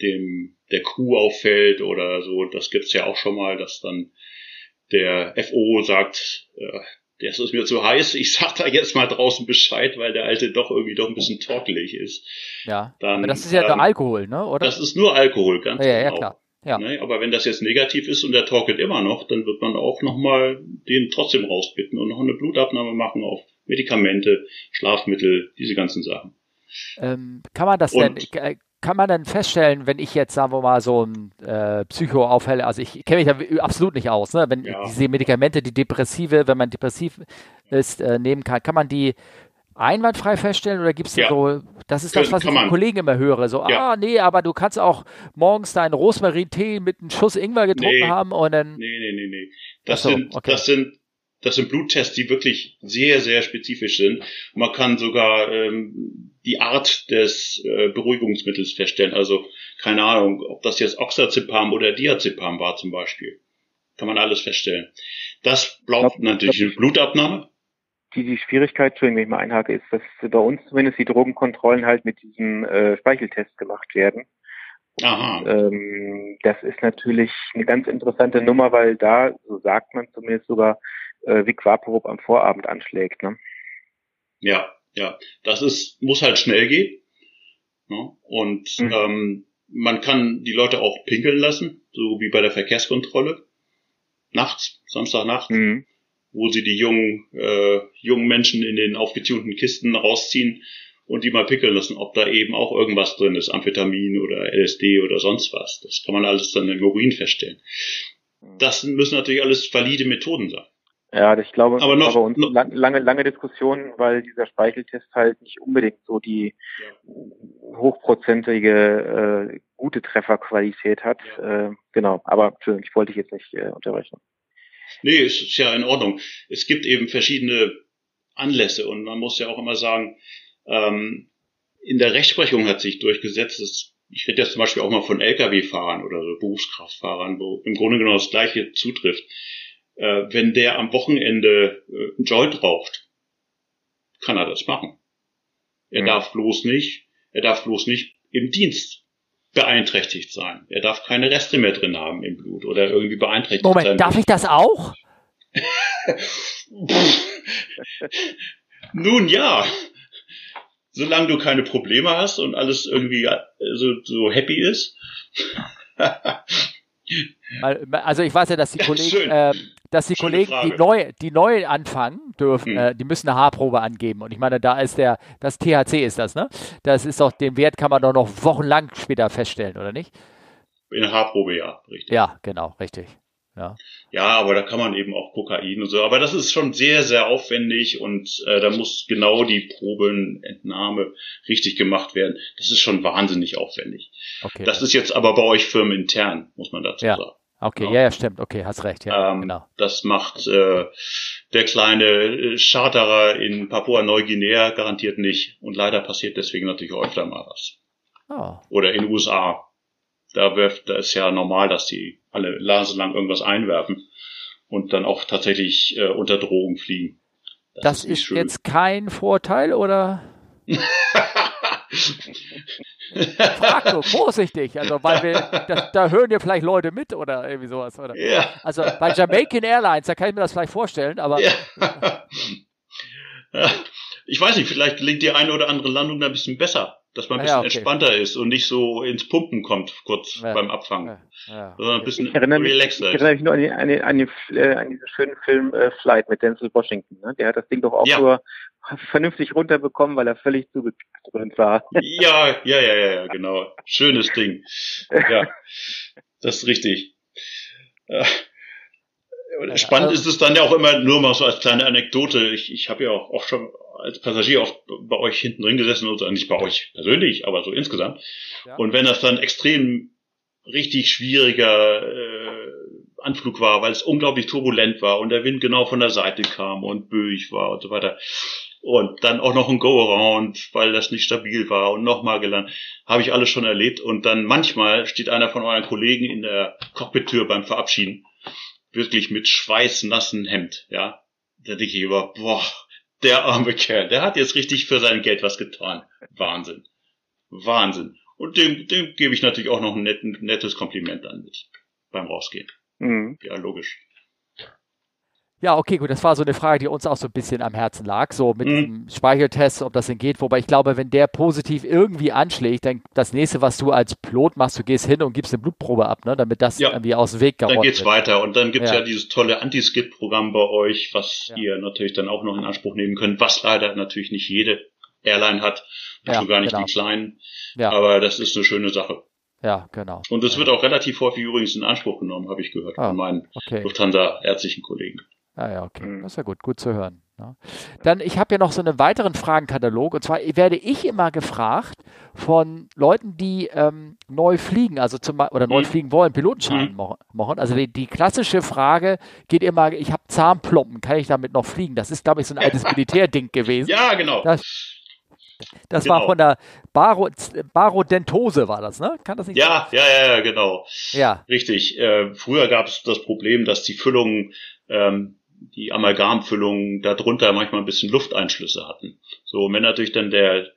dem der Crew auffällt oder so, das gibt's ja auch schon mal, dass dann der FO sagt, äh, das ist mir zu heiß, ich sag da jetzt mal draußen Bescheid, weil der alte doch irgendwie doch ein bisschen torkelig ist. Ja, Dann, aber das ist ja ähm, nur Alkohol, ne? Oder? Das ist nur Alkohol, ganz ja, genau. Ja, klar. Ja. Ne? Aber wenn das jetzt negativ ist und der torkelt immer noch, dann wird man auch nochmal den trotzdem rausbitten und noch eine Blutabnahme machen auf Medikamente, Schlafmittel, diese ganzen Sachen. Ähm, kann man das und, denn, kann man dann feststellen, wenn ich jetzt, sagen wir mal, so ein äh, Psycho aufhelle, also ich kenne mich da absolut nicht aus, ne? wenn ja. diese Medikamente, die Depressive, wenn man depressiv ist, äh, nehmen kann, kann man die einwandfrei feststellen oder gibt es ja. so, das ist das, was ich von Kollegen immer höre, so, ja. ah, nee, aber du kannst auch morgens deinen Rosmarin-Tee mit einem Schuss Ingwer getrunken nee. haben und dann... Nee, nee, nee, nee. Das, so, sind, okay. das sind das sind Bluttests, die wirklich sehr, sehr spezifisch sind. Man kann sogar ähm, die Art des äh, Beruhigungsmittels feststellen. Also keine Ahnung, ob das jetzt Oxazepam oder Diazepam war zum Beispiel. Kann man alles feststellen. Das braucht natürlich eine Blutabnahme. Die, die Schwierigkeit, Entschuldigung, wenn ich mal einhake, ist, dass bei uns zumindest die Drogenkontrollen halt mit diesem äh, Speicheltest gemacht werden. Aha. Und, ähm, das ist natürlich eine ganz interessante Nummer, weil da, so sagt man zumindest sogar, äh, Vic Vaporub am Vorabend anschlägt. Ne? Ja, ja. Das ist, muss halt schnell gehen. Ne? Und mhm. ähm, man kann die Leute auch pinkeln lassen, so wie bei der Verkehrskontrolle. Nachts, Samstagnacht, mhm. wo sie die jungen, äh, jungen Menschen in den aufgetunten Kisten rausziehen und die mal pickeln lassen, ob da eben auch irgendwas drin ist, Amphetamin oder LSD oder sonst was. Das kann man alles dann im Urin feststellen. Mhm. Das müssen natürlich alles valide Methoden sein. Ja, ich glaube, aber noch, bei uns noch, lange, lange Diskussionen, weil dieser Speicheltest halt nicht unbedingt so die ja. hochprozentige äh, gute Trefferqualität hat. Ja. Äh, genau, aber ich wollte dich jetzt nicht äh, unterbrechen. Nee, es ist ja in Ordnung. Es gibt eben verschiedene Anlässe und man muss ja auch immer sagen, ähm, in der Rechtsprechung hat sich durchgesetzt, dass, ich rede jetzt zum Beispiel auch mal von Lkw-Fahrern oder so Berufskraftfahrern, wo im Grunde genau das Gleiche zutrifft äh, wenn der am Wochenende äh, ein Joint raucht, kann er das machen. Er ja. darf bloß nicht, er darf bloß nicht im Dienst beeinträchtigt sein. Er darf keine Reste mehr drin haben im Blut oder irgendwie beeinträchtigt Moment, sein. Moment, darf ich das auch? Nun ja. Solange du keine Probleme hast und alles irgendwie äh, so, so happy ist. also ich weiß ja, dass die Kollegen, äh, dass die Kollegen, die neu, die neu anfangen dürfen, hm. äh, die müssen eine Haarprobe angeben. Und ich meine, da ist der, das THC ist das, ne? Das ist doch, den Wert kann man doch noch wochenlang später feststellen, oder nicht? In der Haarprobe, ja, richtig. Ja, genau, richtig. Ja. ja, aber da kann man eben auch Kokain und so. Aber das ist schon sehr, sehr aufwendig und äh, da muss genau die Probenentnahme richtig gemacht werden. Das ist schon wahnsinnig aufwendig. Okay. Das ist jetzt aber bei euch firmenintern, muss man dazu ja. sagen. Okay, ja, ja, stimmt. Okay, hast recht. Ja, ähm, genau. Das macht äh, der kleine äh, Charterer in Papua-Neuguinea garantiert nicht. Und leider passiert deswegen natürlich öfter mal was. Oh. Oder in den USA. Da, wirft, da ist ja normal, dass die alle Lase lang irgendwas einwerfen und dann auch tatsächlich äh, unter Drogen fliegen. Das, das ist, ist jetzt kein Vorteil, oder? Frag nur vorsichtig, also weil wir, da, da, hören ja vielleicht Leute mit oder irgendwie sowas. Oder? Ja. Also bei Jamaican Airlines, da kann ich mir das vielleicht vorstellen, aber. Ja. Ich weiß nicht, vielleicht gelingt die eine oder andere Landung da ein bisschen besser dass man ein bisschen ja, okay. entspannter ist und nicht so ins Pumpen kommt kurz ja. beim Abfangen. Ja. Sondern ein bisschen ich erinnere mich, relaxer Ich erinnere mich nur an, die, an, die, an, die, äh, an diesen schönen Film äh, Flight mit Denzel Washington. Ne? Der hat das Ding doch auch nur vernünftig runterbekommen, weil er völlig zugedröhnt war. Ja, ja, ja, ja, ja, genau. Schönes Ding. Ja, das ist richtig. Äh, spannend ist es dann ja auch immer nur mal so als kleine Anekdote. Ich, ich habe ja auch, auch schon als Passagier oft bei euch hinten drin gesessen, also nicht bei euch persönlich, aber so insgesamt. Ja. Und wenn das dann extrem richtig schwieriger äh, Anflug war, weil es unglaublich turbulent war und der Wind genau von der Seite kam und böig war und so weiter. Und dann auch noch ein Go-Around, weil das nicht stabil war und nochmal gelandet. Habe ich alles schon erlebt. Und dann manchmal steht einer von euren Kollegen in der Cockpit-Tür beim Verabschieden. Wirklich mit schweißnassen Hemd, ja. Da denke ich über, boah, der arme Kerl, der hat jetzt richtig für sein Geld was getan. Wahnsinn. Wahnsinn. Und dem, dem gebe ich natürlich auch noch ein nettes Kompliment an mit beim Rausgehen. Mhm. Ja, logisch. Ja, okay, gut, das war so eine Frage, die uns auch so ein bisschen am Herzen lag, so mit mhm. dem Speicheltest, ob das denn geht. Wobei ich glaube, wenn der positiv irgendwie anschlägt, dann das nächste, was du als Pilot machst, du gehst hin und gibst eine Blutprobe ab, ne, damit das ja. irgendwie aus dem Weg geräumt Dann geht's wird. weiter und dann gibt's ja. ja dieses tolle Anti-Skid-Programm bei euch, was ja. ihr natürlich dann auch noch in Anspruch nehmen könnt, was leider natürlich nicht jede Airline hat. Ja, schon gar nicht genau. die kleinen. Ja. Aber das ist eine schöne Sache. Ja, genau. Und es wird auch relativ häufig übrigens in Anspruch genommen, habe ich gehört, ah, von meinen okay. Lufthansa-ärztlichen Kollegen. Ah ja, okay. Mhm. Das ist ja gut, gut zu hören. Ja. Dann, ich habe ja noch so einen weiteren Fragenkatalog. Und zwar werde ich immer gefragt von Leuten, die ähm, neu fliegen, also zum oder neu mhm. fliegen wollen, Pilotenschein mhm. machen. Also die, die, klassische Frage geht immer, ich habe Zahnploppen, kann ich damit noch fliegen? Das ist, glaube ich, so ein altes Militärding gewesen. Ja, genau. Das, das genau. war von der Baro, Barodentose, war das, ne? Kann das nicht Ja, sein? ja, ja, ja, genau. Ja. Richtig. Äh, früher gab es das Problem, dass die Füllungen ähm, die Amalgamfüllungen darunter manchmal ein bisschen Lufteinschlüsse hatten. So, wenn natürlich dann der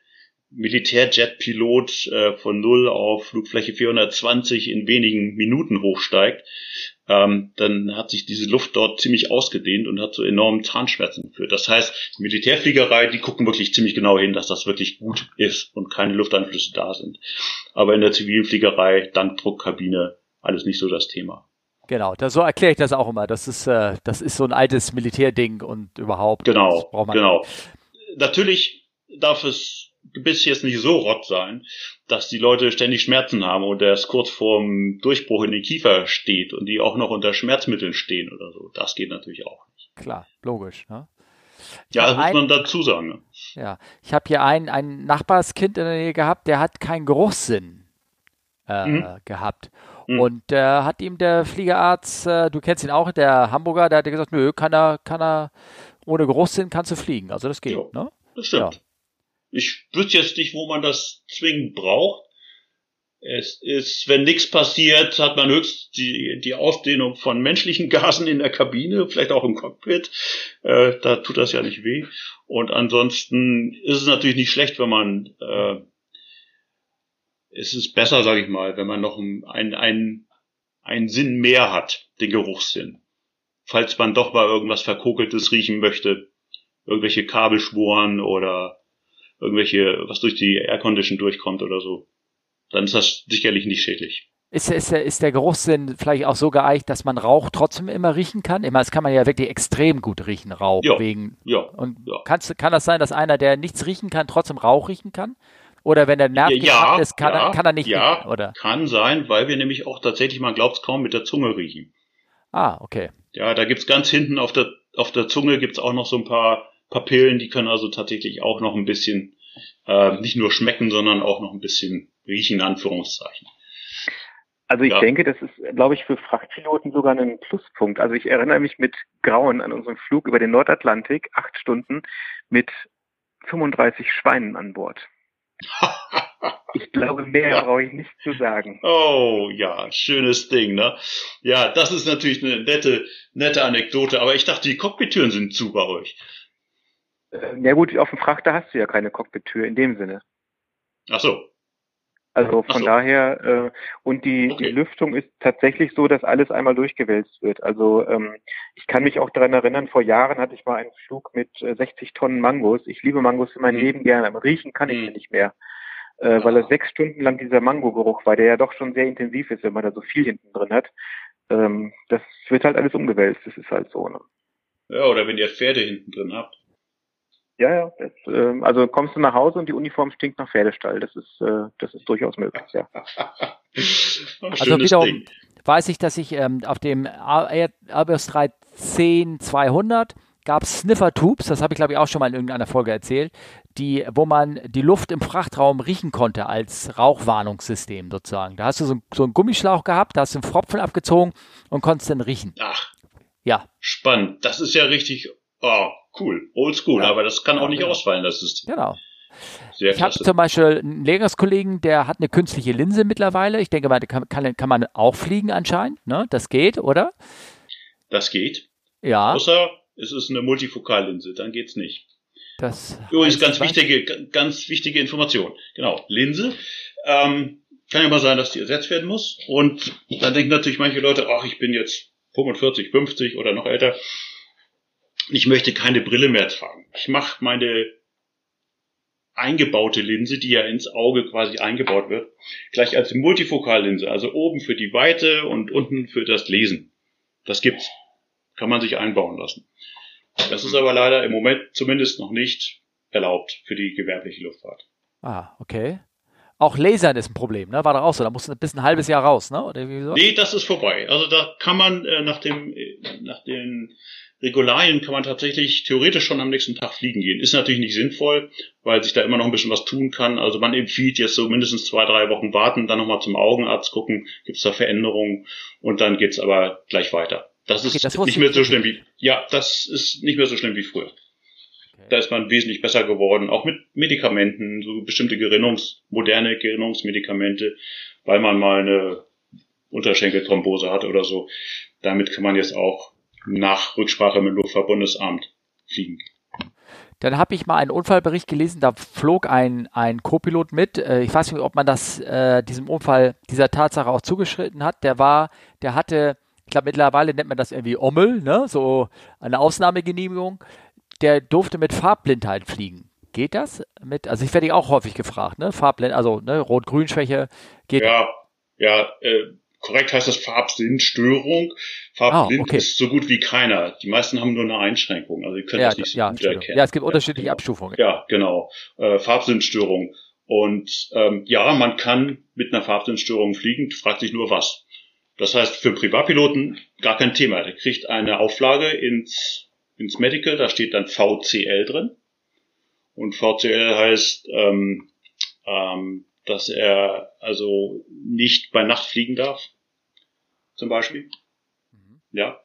Militärjet-Pilot äh, von null auf Flugfläche 420 in wenigen Minuten hochsteigt, ähm, dann hat sich diese Luft dort ziemlich ausgedehnt und hat zu enormen Zahnschmerzen geführt. Das heißt, die Militärfliegerei, die gucken wirklich ziemlich genau hin, dass das wirklich gut ist und keine Lufteinflüsse da sind. Aber in der zivilen Fliegerei, dank Druckkabine, alles nicht so das Thema. Genau, da, so erkläre ich das auch immer. Das ist, äh, das ist so ein altes Militärding und überhaupt. Genau, genau. Natürlich darf es bis jetzt nicht so rott sein, dass die Leute ständig Schmerzen haben und es kurz vorm Durchbruch in den Kiefer steht und die auch noch unter Schmerzmitteln stehen oder so. Das geht natürlich auch nicht. Klar, logisch. Ne? Ja, das muss man dazu sagen. Ne? Ja, ich habe hier ein, ein Nachbarskind in der Nähe gehabt, der hat keinen Geruchssinn äh, mhm. gehabt. Mhm. Und äh, hat ihm der Fliegerarzt, äh, du kennst ihn auch, der Hamburger, der hat gesagt, nö, kann er, kann er, ohne Geruchssinn kannst du fliegen. Also das geht, jo, ne? Das stimmt. Ja. Ich wüsste jetzt nicht, wo man das zwingend braucht. Es ist, wenn nichts passiert, hat man höchst die, die Ausdehnung von menschlichen Gasen in der Kabine, vielleicht auch im Cockpit. Äh, da tut das ja nicht weh. Und ansonsten ist es natürlich nicht schlecht, wenn man äh, es ist besser, sage ich mal, wenn man noch einen, einen, einen Sinn mehr hat, den Geruchssinn. Falls man doch mal irgendwas Verkokeltes riechen möchte, irgendwelche Kabelschworen oder irgendwelche, was durch die Aircondition durchkommt oder so, dann ist das sicherlich nicht schädlich. Ist, ist, der, ist der Geruchssinn vielleicht auch so geeicht, dass man Rauch trotzdem immer riechen kann? Immer, das kann man ja wirklich extrem gut riechen, Rauch. Ja, wegen, ja, und ja. Kannst, kann das sein, dass einer, der nichts riechen kann, trotzdem Rauch riechen kann? Oder wenn der Nerv ja, ist, kann, ja, er, kann er nicht ja, riechen, oder? Kann sein, weil wir nämlich auch tatsächlich, man glaubt es kaum, mit der Zunge riechen. Ah, okay. Ja, da gibt's ganz hinten auf der, auf der Zunge gibt's auch noch so ein paar Papillen, die können also tatsächlich auch noch ein bisschen, äh, nicht nur schmecken, sondern auch noch ein bisschen riechen, in Anführungszeichen. Also ich ja. denke, das ist, glaube ich, für Frachtpiloten sogar ein Pluspunkt. Also ich erinnere mich mit Grauen an unseren Flug über den Nordatlantik, acht Stunden mit 35 Schweinen an Bord. Ich glaube, mehr ja. brauche ich nicht zu sagen. Oh ja, schönes Ding, ne? Ja, das ist natürlich eine nette, nette Anekdote, aber ich dachte, die Cockpit-Türen sind zu bei euch. Äh, ja gut, auf dem Frachter hast du ja keine Cockpit-Tür in dem Sinne. Ach so. Also von so. daher, äh, und die, okay. die Lüftung ist tatsächlich so, dass alles einmal durchgewälzt wird. Also ähm, ich kann mich auch daran erinnern, vor Jahren hatte ich mal einen Flug mit äh, 60 Tonnen Mangos. Ich liebe Mangos für mein mhm. Leben gerne, aber riechen kann ich mhm. nicht mehr. Äh, weil es sechs Stunden lang dieser Mango-Geruch war, der ja doch schon sehr intensiv ist, wenn man da so viel hinten drin hat. Ähm, das wird halt alles umgewälzt, das ist halt so. Ne? Ja, oder wenn ihr Pferde hinten drin habt. Ja, ja. Das, äh, also kommst du nach Hause und die Uniform stinkt nach Pferdestall. Das ist, äh, das ist durchaus möglich, ja. also wiederum Ding. weiß ich, dass ich ähm, auf dem Airbus 310 200 gab es Sniffer-Tubes, das habe ich glaube ich auch schon mal in irgendeiner Folge erzählt, die, wo man die Luft im Frachtraum riechen konnte als Rauchwarnungssystem sozusagen. Da hast du so, so einen Gummischlauch gehabt, da hast du einen Pfropfen abgezogen und konntest dann riechen. Ach. Ja. Spannend. Das ist ja richtig Oh, cool. Oldschool, ja. aber das kann auch nicht genau. ausfallen, das System. Genau. Sehr ich habe zum Beispiel einen Lehrerskollegen, der hat eine künstliche Linse mittlerweile. Ich denke mal, kann, kann, kann man auch fliegen anscheinend. Ne? Das geht, oder? Das geht. Ja. Außer es ist eine Multifokallinse, dann geht's nicht. Das Übrigens ganz wichtige, ganz wichtige Information. Genau, Linse. Ähm, kann ja mal sein, dass die ersetzt werden muss. Und dann denken natürlich manche Leute, ach, ich bin jetzt 45, 50 oder noch älter ich möchte keine Brille mehr tragen. Ich mache meine eingebaute Linse, die ja ins Auge quasi eingebaut wird, gleich als Multifokallinse, also oben für die Weite und unten für das Lesen. Das gibt's. Kann man sich einbauen lassen. Das ist aber leider im Moment zumindest noch nicht erlaubt für die gewerbliche Luftfahrt. Ah, okay. Auch Lasern ist ein Problem, ne? War doch auch so. Da musst du bis ein halbes Jahr raus, ne? Oder wie so? Nee, das ist vorbei. Also da kann man äh, nach dem, äh, nach den Regularien kann man tatsächlich theoretisch schon am nächsten Tag fliegen gehen. Ist natürlich nicht sinnvoll, weil sich da immer noch ein bisschen was tun kann. Also man empfiehlt jetzt so mindestens zwei, drei Wochen warten, dann nochmal zum Augenarzt gucken, gibt es da Veränderungen und dann geht's aber gleich weiter. Das ist okay, das nicht mehr so schlimm wie, ja, das ist nicht mehr so schlimm wie früher. Okay. Da ist man wesentlich besser geworden, auch mit Medikamenten, so bestimmte Gerinnungs, moderne Gerinnungsmedikamente, weil man mal eine Unterschenkelthrombose hat oder so. Damit kann man jetzt auch nach Rücksprache mit Luftfahrtbundesamt fliegen. Dann habe ich mal einen Unfallbericht gelesen, da flog ein, ein Co-Pilot mit. Äh, ich weiß nicht, ob man das äh, diesem Unfall, dieser Tatsache auch zugeschritten hat. Der war, der hatte, ich glaube mittlerweile nennt man das irgendwie Ommel, ne? so eine Ausnahmegenehmigung. Der durfte mit Farbblindheit fliegen. Geht das? Mit, also ich werde auch häufig gefragt, ne? Farbblind, also ne, Rot-Grün-Schwäche. Geht ja, ja, äh, korrekt heißt das Farbsinnstörung. Farbblind ah, okay. ist so gut wie keiner. Die meisten haben nur eine Einschränkung, also ihr könnt ja, das nicht so ja, gut erkennen. Ja, es gibt unterschiedliche genau. Abstufungen. Ja, genau. Äh, Farbsinnstörung. Und ähm, ja, man kann mit einer Farbsinnstörung fliegen, fragt sich nur was. Das heißt, für Privatpiloten gar kein Thema. Der kriegt eine Auflage ins, ins Medical, da steht dann VCL drin. Und VCL heißt ähm, ähm, dass er also nicht bei Nacht fliegen darf, zum Beispiel. Mhm. Ja.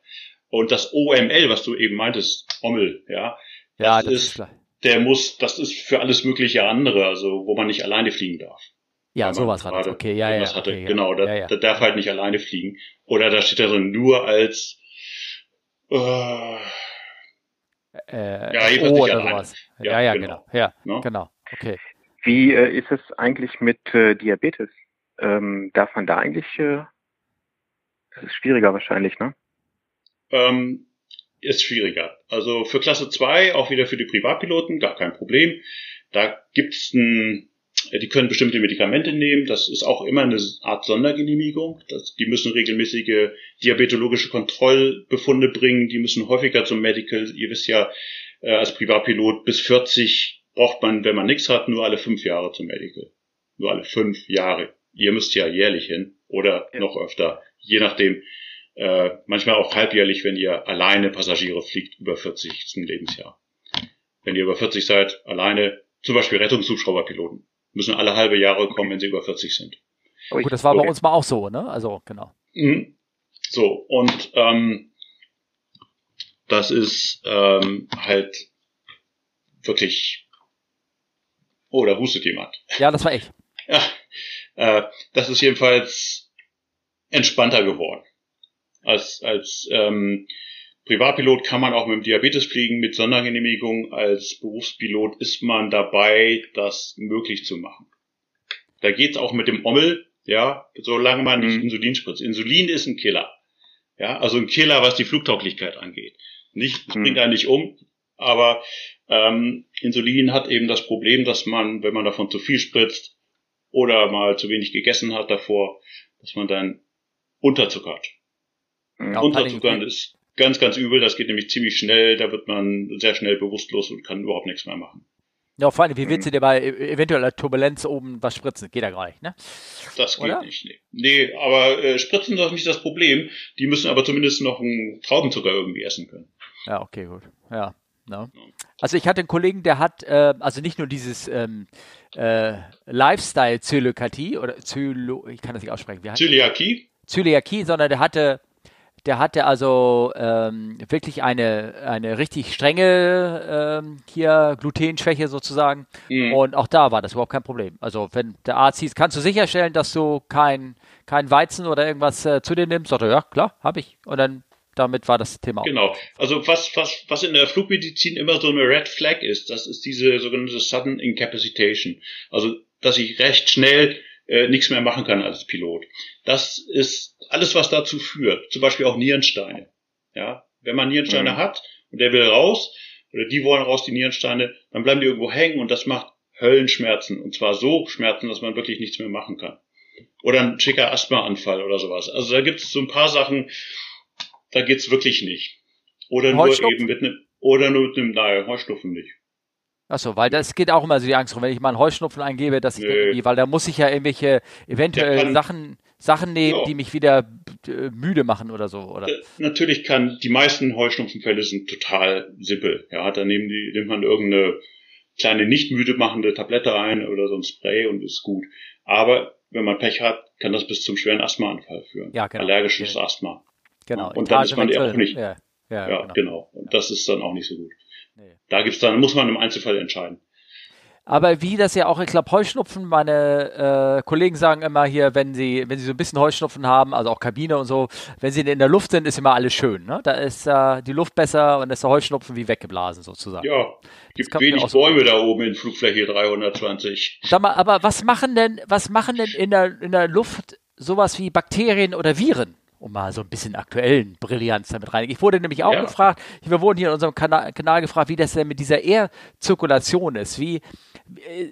Und das OML, was du eben meintest, OML, ja. Ja, das, das ist, ist der muss, das ist für alles mögliche andere, also wo man nicht alleine fliegen darf. Ja, sowas war das. Okay, ja, ja. Hatte. Okay, genau, da, ja, ja. da darf halt nicht alleine fliegen. Oder da steht er drin nur als äh, äh, ja, jedenfalls oh, nicht alleine. Ja, ja, ja genau. genau. Ja? Ne? genau. Okay. Wie äh, ist es eigentlich mit äh, Diabetes? Ähm, darf man da eigentlich, äh, das ist schwieriger wahrscheinlich, ne? Ähm, ist schwieriger. Also für Klasse 2, auch wieder für die Privatpiloten, gar kein Problem. Da gibt's ein, äh, die können bestimmte Medikamente nehmen. Das ist auch immer eine Art Sondergenehmigung. Das, die müssen regelmäßige diabetologische Kontrollbefunde bringen. Die müssen häufiger zum Medical. Ihr wisst ja, äh, als Privatpilot bis 40 braucht man, wenn man nichts hat, nur alle fünf Jahre zum Medical. Nur alle fünf Jahre. Ihr müsst ja jährlich hin oder ja. noch öfter, je nachdem. Äh, manchmal auch halbjährlich, wenn ihr alleine Passagiere fliegt über 40. Lebensjahr. Wenn ihr über 40 seid, alleine, zum Beispiel Rettungshubschrauberpiloten, müssen alle halbe Jahre kommen, wenn sie über 40 sind. Gut, das war okay. bei uns mal auch so, ne? Also genau. Mhm. So, und ähm, das ist ähm, halt wirklich Oh, da hustet jemand. Ja, das war ich. Ja, äh, das ist jedenfalls entspannter geworden. Als, als ähm, Privatpilot kann man auch mit dem Diabetes fliegen, mit Sondergenehmigung. Als Berufspilot ist man dabei, das möglich zu machen. Da geht's auch mit dem Ommel, ja, solange man nicht mhm. Insulin spritzt. Insulin ist ein Killer. Ja, also ein Killer, was die Flugtauglichkeit angeht. Nicht, es bringt mhm. einen nicht um, aber ähm, Insulin hat eben das Problem, dass man, wenn man davon zu viel spritzt oder mal zu wenig gegessen hat davor, dass man dann unterzuckert. Ja, Unterzuckern ist ganz, ganz übel. Das geht nämlich ziemlich schnell. Da wird man sehr schnell bewusstlos und kann überhaupt nichts mehr machen. Ja, vor allem, wie willst du dir bei e-, eventueller Turbulenz oben was spritzen? Geht ja gar nicht, ne? Das geht Oder? nicht, nee. Nee, aber äh, Spritzen ist doch nicht das Problem. Die müssen aber zumindest noch einen Traubenzucker irgendwie essen können. Ja, okay, gut. Ja. No. Also ich hatte einen Kollegen, der hat äh, also nicht nur dieses ähm, äh, Lifestyle-Zöliakie oder Zölo, ich kann das nicht aussprechen. Zöliakie? Zöliakie, sondern der hatte, der hatte also ähm, wirklich eine, eine richtig strenge ähm, hier Glutenschwäche sozusagen. Mhm. Und auch da war das überhaupt kein Problem. Also wenn der Arzt hieß, kannst du sicherstellen, dass du kein, kein Weizen oder irgendwas äh, zu dir nimmst? Sagt er, ja klar, habe ich. Und dann damit war das Thema. Genau. Also was, was, was in der Flugmedizin immer so eine Red Flag ist, das ist diese sogenannte Sudden Incapacitation. Also, dass ich recht schnell äh, nichts mehr machen kann als Pilot. Das ist alles, was dazu führt. Zum Beispiel auch Nierensteine. Ja, wenn man Nierensteine mhm. hat und der will raus, oder die wollen raus, die Nierensteine, dann bleiben die irgendwo hängen und das macht Höllenschmerzen. Und zwar so Schmerzen, dass man wirklich nichts mehr machen kann. Oder ein schicker Asthmaanfall oder sowas. Also da gibt es so ein paar Sachen, da geht's wirklich nicht. Oder nur eben mit einem, oder nur mit einem, naja, Heuschnupfen nicht. Achso, weil das geht auch immer so die Angst rum, wenn ich mal einen Heuschnupfen eingebe, dass ich denke, weil da muss ich ja irgendwelche eventuell Sachen, Sachen nehmen, ja. die mich wieder äh, müde machen oder so, oder? Äh, natürlich kann, die meisten Heuschnupfenfälle sind total simpel. Ja, da nehmen die, nimmt man irgendeine kleine nicht müde machende Tablette rein oder so ein Spray und ist gut. Aber wenn man Pech hat, kann das bis zum schweren Asthmaanfall führen. Ja, genau. Allergisches okay. Asthma. Genau. Und dann ist man ja auch nicht. Ja, ja, ja genau. genau. Und das ist dann auch nicht so gut. Nee. Da gibt's dann, muss man im Einzelfall entscheiden. Aber wie das ja auch, ich glaube, Heuschnupfen, meine äh, Kollegen sagen immer hier, wenn sie, wenn sie so ein bisschen Heuschnupfen haben, also auch Kabine und so, wenn sie in der Luft sind, ist immer alles schön. Ne? Da ist äh, die Luft besser und ist der Heuschnupfen wie weggeblasen sozusagen. Ja, gibt wenig Bäume da oben in Flugfläche 320. Sag mal, aber was machen denn, was machen denn in der, in der Luft sowas wie Bakterien oder Viren? Um mal so ein bisschen aktuellen Brillanz damit rein. Ich wurde nämlich auch ja. gefragt, wir wurden hier in unserem Kanal, Kanal, gefragt, wie das denn mit dieser Air-Zirkulation ist. Wie, äh,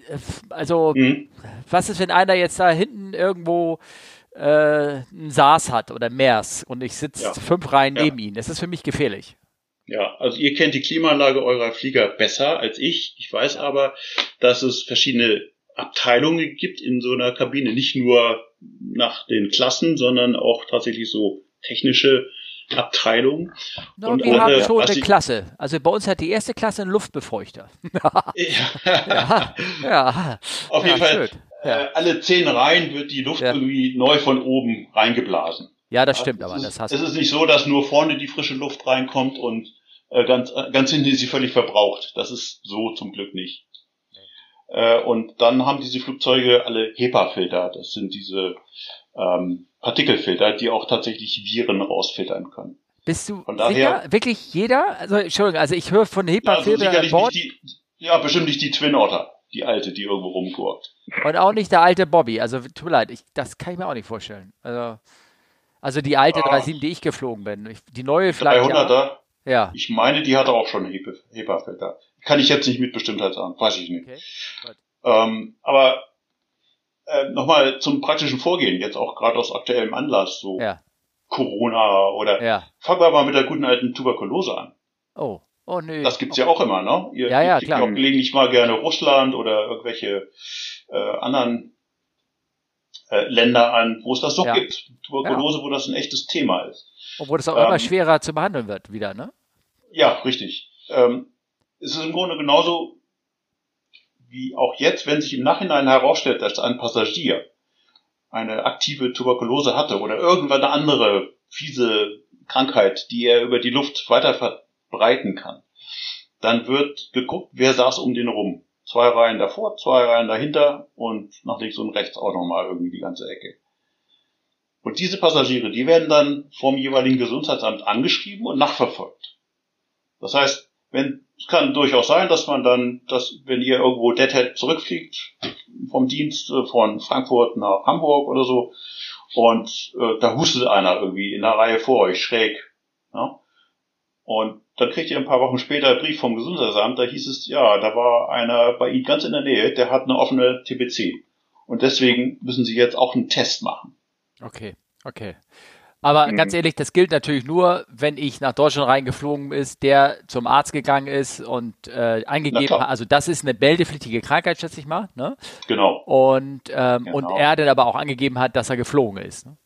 also, mhm. was ist, wenn einer jetzt da hinten irgendwo äh, ein SARS hat oder MERS und ich sitze ja. fünf Reihen ja. neben ihm? Das ist für mich gefährlich. Ja, also ihr kennt die Klimaanlage eurer Flieger besser als ich. Ich weiß aber, dass es verschiedene Abteilungen gibt in so einer Kabine. Nicht nur nach den Klassen, sondern auch tatsächlich so technische Abteilungen. No, und wir haben schon eine Klasse. Also bei uns hat die erste Klasse einen Luftbefeuchter. ja. ja. Auf jeden ja, Fall. Äh, alle zehn Reihen wird die Luft ja. irgendwie neu von oben reingeblasen. Ja, das stimmt, aber ist, das hast Es ist nicht so, dass nur vorne die frische Luft reinkommt und äh, ganz, äh, ganz hinten ist sie völlig verbraucht. Das ist so zum Glück nicht. Äh, und dann haben diese Flugzeuge alle HEPA-Filter. Das sind diese ähm, Partikelfilter, die auch tatsächlich Viren rausfiltern können. Bist du von daher, sicher? Wirklich jeder? Also, Entschuldigung, also ich höre von HEPA-Filtern ja, also ja, bestimmt nicht die Twin Otter, die alte, die irgendwo rumgurkt. Und auch nicht der alte Bobby. Also, tut mir leid, ich, das kann ich mir auch nicht vorstellen. Also, also die alte ah, 37, die ich geflogen bin. Die neue vielleicht. 300er? Ja. Ich meine, die hatte auch schon HEPA-Filter. Kann ich jetzt nicht mit Bestimmtheit sagen, weiß ich nicht. Okay. Ähm, aber äh, nochmal zum praktischen Vorgehen, jetzt auch gerade aus aktuellem Anlass, so ja. Corona oder ja. fangen wir mal mit der guten alten Tuberkulose an. Oh. Oh nö. Das gibt's okay. ja auch immer, ne? Ihr ja, ja, klar. auch gelegentlich mal gerne Russland oder irgendwelche äh, anderen äh, Länder an, wo es das doch ja. gibt. Tuberkulose, ja. wo das ein echtes Thema ist. Und wo das auch ähm, immer schwerer zu behandeln wird, wieder, ne? Ja, richtig. Ähm, es ist im Grunde genauso wie auch jetzt, wenn sich im Nachhinein herausstellt, dass ein Passagier eine aktive Tuberkulose hatte oder irgendwann eine andere fiese Krankheit, die er über die Luft weiter verbreiten kann, dann wird geguckt, wer saß um den rum. Zwei Reihen davor, zwei Reihen dahinter und nach links und rechts auch nochmal irgendwie die ganze Ecke. Und diese Passagiere, die werden dann vom jeweiligen Gesundheitsamt angeschrieben und nachverfolgt. Das heißt, wenn, es kann durchaus sein, dass man dann, dass, wenn ihr irgendwo Deadhead zurückfliegt, vom Dienst äh, von Frankfurt nach Hamburg oder so, und äh, da hustet einer irgendwie in der Reihe vor euch schräg. Ja? Und dann kriegt ihr ein paar Wochen später einen Brief vom Gesundheitsamt, da hieß es, ja, da war einer bei Ihnen ganz in der Nähe, der hat eine offene TBC. Und deswegen müssen Sie jetzt auch einen Test machen. Okay, okay. Aber mhm. ganz ehrlich, das gilt natürlich nur, wenn ich nach Deutschland reingeflogen ist, der zum Arzt gegangen ist und äh, eingegeben hat. Also das ist eine meldepflichtige Krankheit, schätze ich mal. Ne? Genau. Und, ähm, genau. und er dann aber auch angegeben hat, dass er geflogen ist. Ne?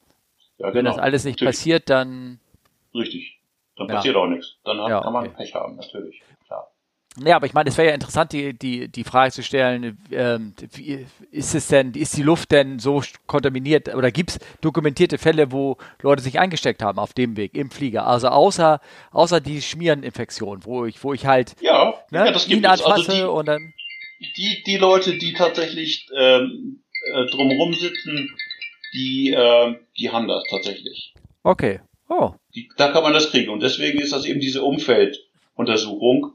Ja, genau. Wenn das alles nicht natürlich. passiert, dann. Richtig. Dann ja. passiert auch nichts. Dann hat, ja, kann man okay. Pech haben, natürlich. Ja, aber ich meine, es wäre ja interessant, die, die, die Frage zu stellen, ähm, wie, ist es denn, ist die Luft denn so kontaminiert oder gibt es dokumentierte Fälle, wo Leute sich eingesteckt haben auf dem Weg im Flieger? Also außer, außer die Schmiereninfektion, wo ich, wo ich halt ja, ne, ja, das gibt ihn es. Also die, und dann. Die, die Leute, die tatsächlich ähm, äh, drumherum sitzen, die, äh, die haben das tatsächlich. Okay. Oh. Die, da kann man das kriegen. Und deswegen ist das eben diese Umfelduntersuchung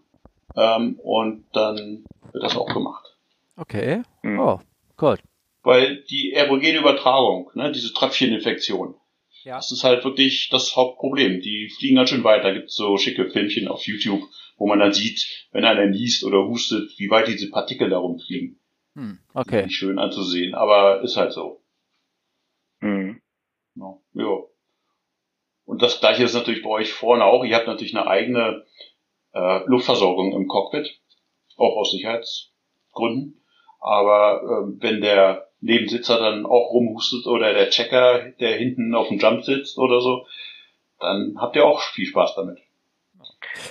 ähm, und dann wird das auch gemacht. Okay. Mhm. Oh, gut. Weil die aerogene Übertragung, ne, diese Tröpfcheninfektion, ja. das ist halt wirklich das Hauptproblem. Die fliegen halt schön weiter. Da gibt so schicke Filmchen auf YouTube, wo man dann sieht, wenn einer niest oder hustet, wie weit diese Partikel da rumfliegen. Hm, okay. Nicht schön anzusehen, aber ist halt so. Mhm. Ja, ja. Und das gleiche ist natürlich bei euch vorne auch. Ihr habt natürlich eine eigene äh, Luftversorgung im Cockpit. auch aus Sicherheitsgründen. Aber ähm, wenn der Nebensitzer dann auch rumhustet oder der Checker, der hinten auf dem Jump sitzt oder so, dann habt ihr auch viel Spaß damit.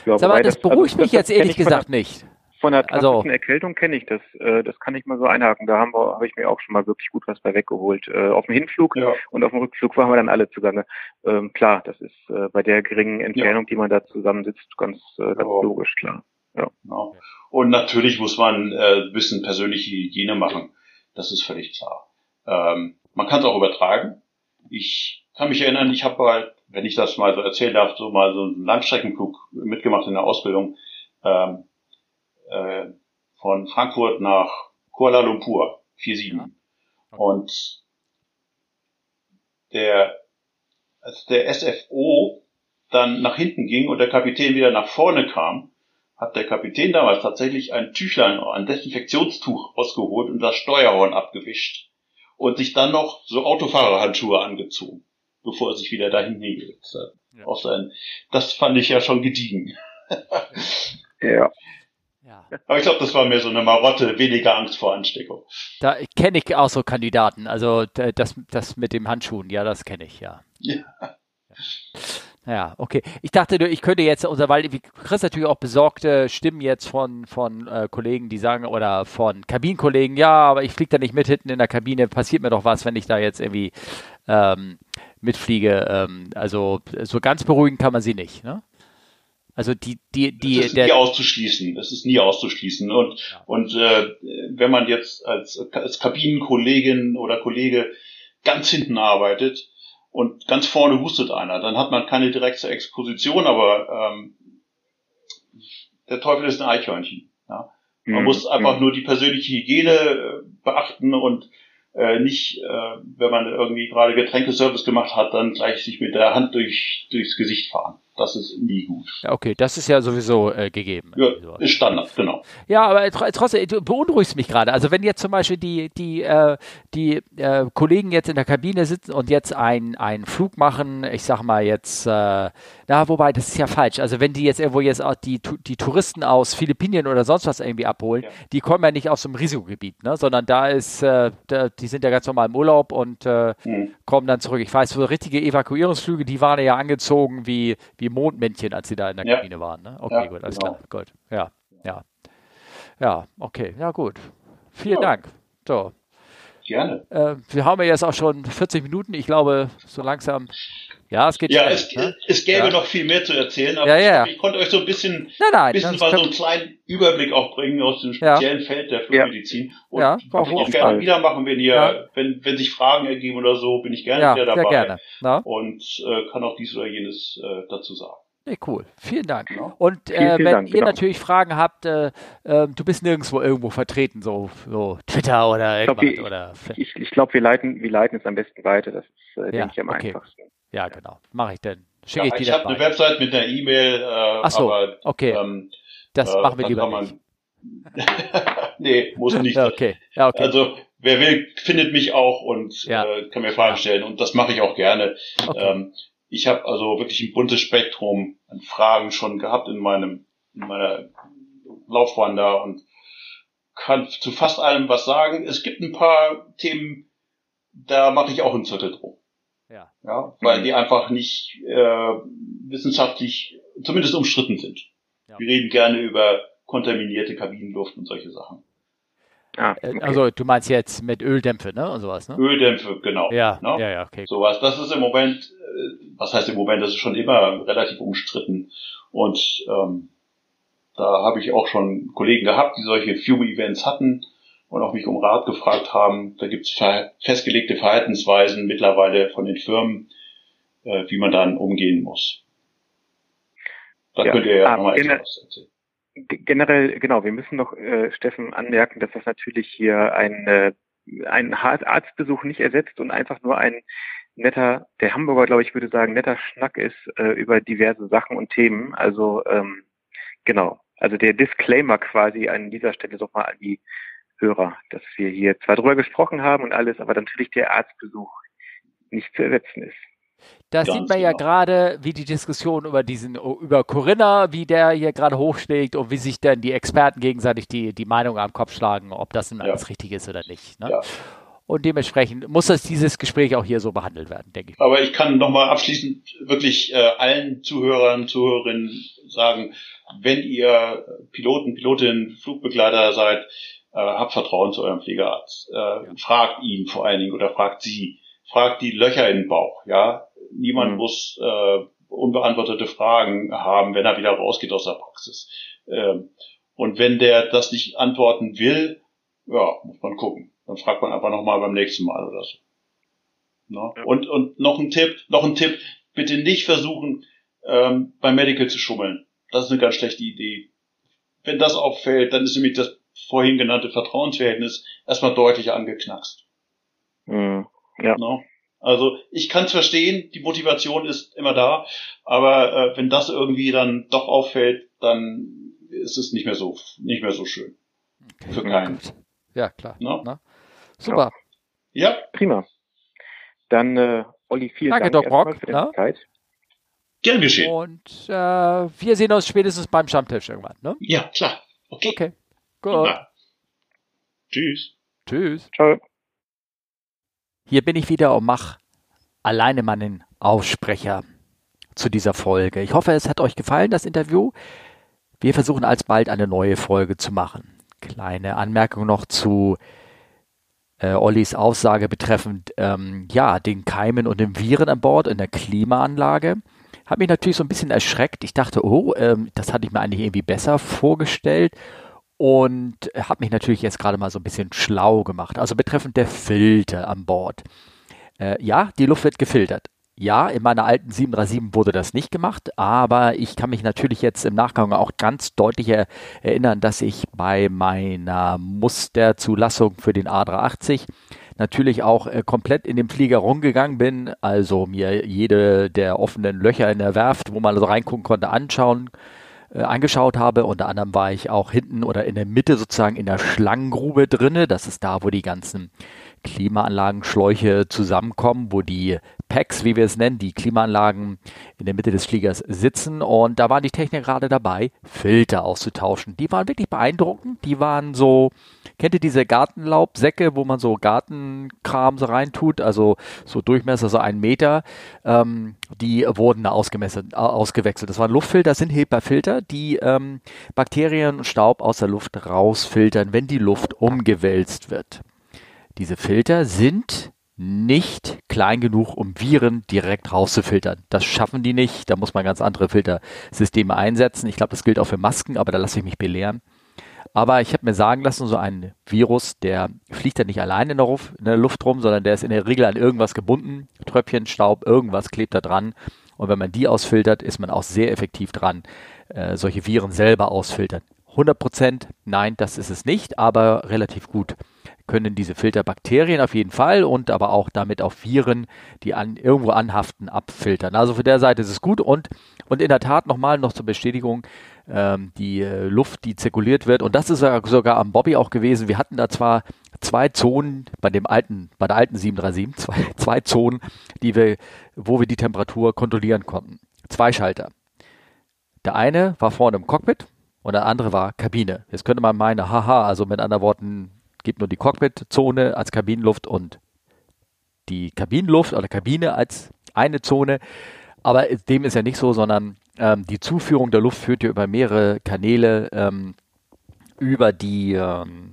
Ja, Sag mal, das, das beruhigt also, mich jetzt ehrlich gesagt nicht. Von der also, Erkältung kenne ich das. Äh, das kann ich mal so einhaken. Da haben wir, habe ich mir auch schon mal wirklich gut was bei weggeholt. Äh, auf dem Hinflug ja. und auf dem Rückflug waren wir dann alle zugange. Ähm, klar, das ist äh, bei der geringen Entfernung, ja. die man da zusammensitzt, ganz, äh, ganz oh. logisch, klar. Ja. Genau. Und natürlich muss man äh, ein bisschen persönliche Hygiene machen. Das ist völlig klar. Ähm, man kann es auch übertragen. Ich kann mich erinnern, ich habe halt, wenn ich das mal so erzählen darf, so mal so einen Langstreckenflug mitgemacht in der Ausbildung. Ähm, äh, von Frankfurt nach Kuala Lumpur, 4-7. Ja. Okay. Und der, als der SFO dann nach hinten ging und der Kapitän wieder nach vorne kam, hat der Kapitän damals tatsächlich ein Tüchlein, ein Desinfektionstuch ausgeholt und das Steuerhorn abgewischt und sich dann noch so Autofahrerhandschuhe angezogen, bevor er sich wieder dahin hingesetzt hat. Ja. Sein, das fand ich ja schon gediegen. ja. Ja. Aber ich glaube, das war mehr so eine Marotte, weniger Angst vor Ansteckung. Da kenne ich auch so Kandidaten. Also das, das mit dem Handschuhen, ja, das kenne ich, ja. Ja. Ja, okay. Ich dachte, ich könnte jetzt, unser, weil du kriegst natürlich auch besorgte Stimmen jetzt von, von äh, Kollegen, die sagen, oder von Kabinenkollegen, ja, aber ich fliege da nicht mit hinten in der Kabine, passiert mir doch was, wenn ich da jetzt irgendwie ähm, mitfliege. Ähm, also so ganz beruhigen kann man sie nicht, ne? Also die, die, die. Das ist nie auszuschließen. Das ist nie auszuschließen. Und, ja. und äh, wenn man jetzt als, als Kabinenkollegin oder Kollege ganz hinten arbeitet und ganz vorne hustet einer, dann hat man keine direkte Exposition, aber ähm, der Teufel ist ein Eichhörnchen. Ja? Man mhm. muss einfach mhm. nur die persönliche Hygiene äh, beachten und äh, nicht, äh, wenn man irgendwie gerade Getränkeservice gemacht hat, dann gleich sich mit der Hand durch, durchs Gesicht fahren. Das ist nie gut. Okay, das ist ja sowieso äh, gegeben. Ja, ist Standard, genau. Ja, aber trotzdem, du beunruhigst mich gerade. Also wenn jetzt zum Beispiel die, die, äh, die äh, Kollegen jetzt in der Kabine sitzen und jetzt einen Flug machen, ich sag mal jetzt, äh, na, wobei, das ist ja falsch. Also wenn die jetzt irgendwo jetzt auch die, die Touristen aus Philippinen oder sonst was irgendwie abholen, ja. die kommen ja nicht aus dem Risikogebiet, ne? sondern da ist, äh, da, die sind ja ganz normal im Urlaub und äh, mhm. kommen dann zurück. Ich weiß, so richtige Evakuierungsflüge, die waren ja angezogen wie, wie Mondmännchen, als sie da in der ja. Kabine waren. Ne? Okay, ja, gut, alles genau. klar. Gut. Ja, ja. Ja, okay, ja gut. Vielen. Dank. So. Gerne. Äh, wir haben ja jetzt auch schon 40 Minuten. Ich glaube, so langsam. Ja, es geht Ja, schnell, es, ne? es gäbe ja. noch viel mehr zu erzählen, aber ja, ja. Ich, ich, konnte euch so ein bisschen, nein, nein, bisschen mal so einen kleinen Überblick auch bringen aus dem speziellen Feld der Flugmedizin. Und ja, ich auch gerne wieder machen, wenn ihr, wenn, wenn sich Fragen ergeben oder so, bin ich gerne wieder dabei. Sehr gerne. Na? Und äh, kann auch dies oder jenes äh, dazu sagen. Nee, cool. Vielen Dank. Genau. Und äh, vielen, wenn Dank, ihr genau. natürlich Fragen habt, äh, äh, du bist nirgendwo irgendwo vertreten, so, so Twitter oder irgendwas. Ich glaube, oder, ich, ich glaub, wir, leiten, wir leiten es am besten weiter. Das ist, äh, ja, denke ich, am okay. einfachsten. Ja, genau. Mache ich denn. Schicke ja, ich dir Ich habe eine Website mit einer E-Mail. Äh, Ach so, aber, okay. Ähm, das äh, machen wir lieber nicht. nee, muss nicht. okay. Ja, okay. Also wer will, findet mich auch und ja. äh, kann mir Fragen stellen und das mache ich auch gerne. Okay. Ähm, ich habe also wirklich ein buntes Spektrum an Fragen schon gehabt in meinem in meiner Laufbahn da und kann zu fast allem was sagen. Es gibt ein paar Themen, da mache ich auch einen Zettel drum. Ja. ja weil mhm. die einfach nicht äh, wissenschaftlich zumindest umstritten sind. Ja. Wir reden gerne über kontaminierte Kabinenluft und solche Sachen. Ah, äh, okay. Also du meinst jetzt mit Öldämpfe, ne? Und sowas, ne? Öldämpfe, genau. Ja, ne? ja, ja, okay. Sowas. Das ist im Moment, äh, was heißt im Moment, das ist schon immer relativ umstritten. Und ähm, da habe ich auch schon Kollegen gehabt, die solche Fume-Events hatten und auch mich um Rat gefragt haben. Da gibt es festgelegte Verhaltensweisen mittlerweile von den Firmen, äh, wie man dann umgehen muss. Da ja, könnt ihr ja nochmal etwas erzählen generell, genau, wir müssen noch, äh, Steffen, anmerken, dass das natürlich hier ein, äh, ein Arztbesuch nicht ersetzt und einfach nur ein netter, der Hamburger, glaube ich, würde sagen, netter Schnack ist äh, über diverse Sachen und Themen. Also ähm, genau, also der Disclaimer quasi an dieser Stelle doch mal an die Hörer, dass wir hier zwar drüber gesprochen haben und alles, aber natürlich der Arztbesuch nicht zu ersetzen ist. Da sieht man ja genau. gerade, wie die Diskussion über diesen, über Corinna, wie der hier gerade hochschlägt und wie sich dann die Experten gegenseitig die, die Meinung am Kopf schlagen, ob das nun alles richtig ist oder nicht. Ne? Ja. Und dementsprechend muss das dieses Gespräch auch hier so behandelt werden, denke ich. Aber ich kann nochmal abschließend wirklich äh, allen Zuhörern, Zuhörerinnen sagen, wenn ihr Piloten, Pilotinnen, Flugbegleiter seid, äh, habt Vertrauen zu eurem Fliegerarzt. Äh, ja. Fragt ihn vor allen Dingen oder fragt sie. Fragt die Löcher in den Bauch, ja niemand mhm. muss äh, unbeantwortete Fragen haben, wenn er wieder rausgeht aus der Praxis. Ähm, und wenn der das nicht antworten will, ja, muss man gucken. Dann fragt man einfach nochmal beim nächsten Mal oder so. Ne? Ja. Und, und noch ein Tipp, noch ein Tipp, bitte nicht versuchen, ähm, beim Medical zu schummeln. Das ist eine ganz schlechte Idee. Wenn das auffällt, dann ist nämlich das vorhin genannte Vertrauensverhältnis erstmal deutlich angeknackst. Mhm. Ja. Ne? Also ich kann es verstehen, die Motivation ist immer da, aber äh, wenn das irgendwie dann doch auffällt, dann ist es nicht mehr so nicht mehr so schön okay. für keinen. Ja klar. No? Na? Super. Ja. Prima. Dann äh, Olli, vielen Danke, Dank Doc Rock, für deine Zeit. Gern geschehen. Und äh, wir sehen uns spätestens beim Stammtisch irgendwann. Ne? Ja, klar. Okay. Okay. Gut. Tschüss. Tschüss. Ciao. Hier bin ich wieder und mache alleine meinen Aussprecher zu dieser Folge. Ich hoffe, es hat euch gefallen, das Interview. Wir versuchen alsbald eine neue Folge zu machen. Kleine Anmerkung noch zu äh, Ollis Aussage betreffend ähm, ja, den Keimen und den Viren an Bord in der Klimaanlage. Hat mich natürlich so ein bisschen erschreckt. Ich dachte, oh, ähm, das hatte ich mir eigentlich irgendwie besser vorgestellt und habe mich natürlich jetzt gerade mal so ein bisschen schlau gemacht. Also betreffend der Filter an Bord. Äh, ja, die Luft wird gefiltert. Ja, in meiner alten 737 wurde das nicht gemacht, aber ich kann mich natürlich jetzt im Nachgang auch ganz deutlich erinnern, dass ich bei meiner Musterzulassung für den A380 natürlich auch äh, komplett in den Flieger rumgegangen bin, also mir jede der offenen Löcher in der Werft, wo man so reingucken konnte, anschauen äh, angeschaut habe. Unter anderem war ich auch hinten oder in der Mitte sozusagen in der Schlangengrube drinne. Das ist da, wo die ganzen Klimaanlagenschläuche zusammenkommen, wo die Packs, wie wir es nennen, die Klimaanlagen in der Mitte des Fliegers sitzen. Und da waren die Techniker gerade dabei, Filter auszutauschen. Die waren wirklich beeindruckend. Die waren so, kennt ihr diese Gartenlaubsäcke, wo man so Gartenkram so reintut, also so Durchmesser so einen Meter. Ähm, die wurden da ausgemessert, ausgewechselt. Das waren Luftfilter, das sind HEPA-Filter, die ähm, Bakterien und Staub aus der Luft rausfiltern, wenn die Luft umgewälzt wird. Diese Filter sind nicht klein genug, um Viren direkt rauszufiltern. Das schaffen die nicht. Da muss man ganz andere Filtersysteme einsetzen. Ich glaube, das gilt auch für Masken, aber da lasse ich mich belehren. Aber ich habe mir sagen lassen, so ein Virus, der fliegt ja nicht allein in in der, Luft rum, sondern der ist in der Regel an irgendwas gebunden. Tröpfchen, Staub, irgendwas klebt da dran. Und wenn man die ausfiltert, ist man auch sehr effektiv dran, äh, solche Viren selber ausfiltern. 100 Prozent, nein, das ist es nicht, aber relativ gut können diese Filter Bakterien auf jeden Fall und aber auch damit auch Viren, die an, irgendwo anhaften, abfiltern. Also von der Seite ist es gut und, und in der Tat nochmal noch zur Bestätigung, ähm, die äh, Luft, die zirkuliert wird und das ist sogar am Bobby auch gewesen. Wir hatten da zwar zwei Zonen bei dem alten, bei der alten 737, zwei, zwei Zonen, die wir, wo wir die Temperatur kontrollieren konnten. Zwei Schalter. Der eine war vorne im Cockpit und der andere war Kabine. Jetzt könnte man meinen, haha, also mit anderen Worten, gibt nur die Cockpit-Zone als Kabinenluft und die Kabinenluft oder Kabine als eine Zone. Aber dem ist ja nicht so, sondern ähm, die Zuführung der Luft führt ja über mehrere Kanäle ähm, über die ähm,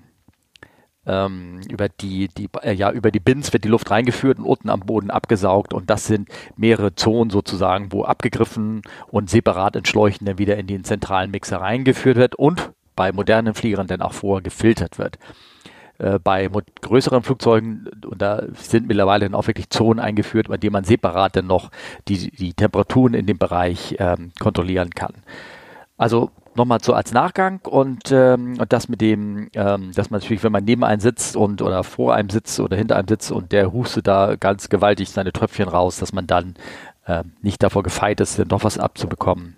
ähm über die, die äh, ja über die Bins wird die Luft reingeführt und unten am Boden abgesaugt und das sind mehrere Zonen sozusagen, wo abgegriffen und separat entschleuchten dann wieder in den zentralen Mixer reingeführt wird und bei modernen Fliegern dann auch vorher gefiltert wird. Äh, bei größeren Flugzeugen, und da sind mittlerweile dann auch wirklich Zonen eingeführt, bei denen man separat dann noch die, die Temperaturen in dem Bereich ähm, kontrollieren kann. Also nochmal so als Nachgang und, ähm, und das mit dem, ähm, dass man natürlich, wenn man neben einem sitzt und oder vor einem sitzt oder hinter einem sitzt und der hustet da ganz gewaltig seine Tröpfchen raus, dass man dann äh, nicht davor gefeit ist, dann doch was abzubekommen.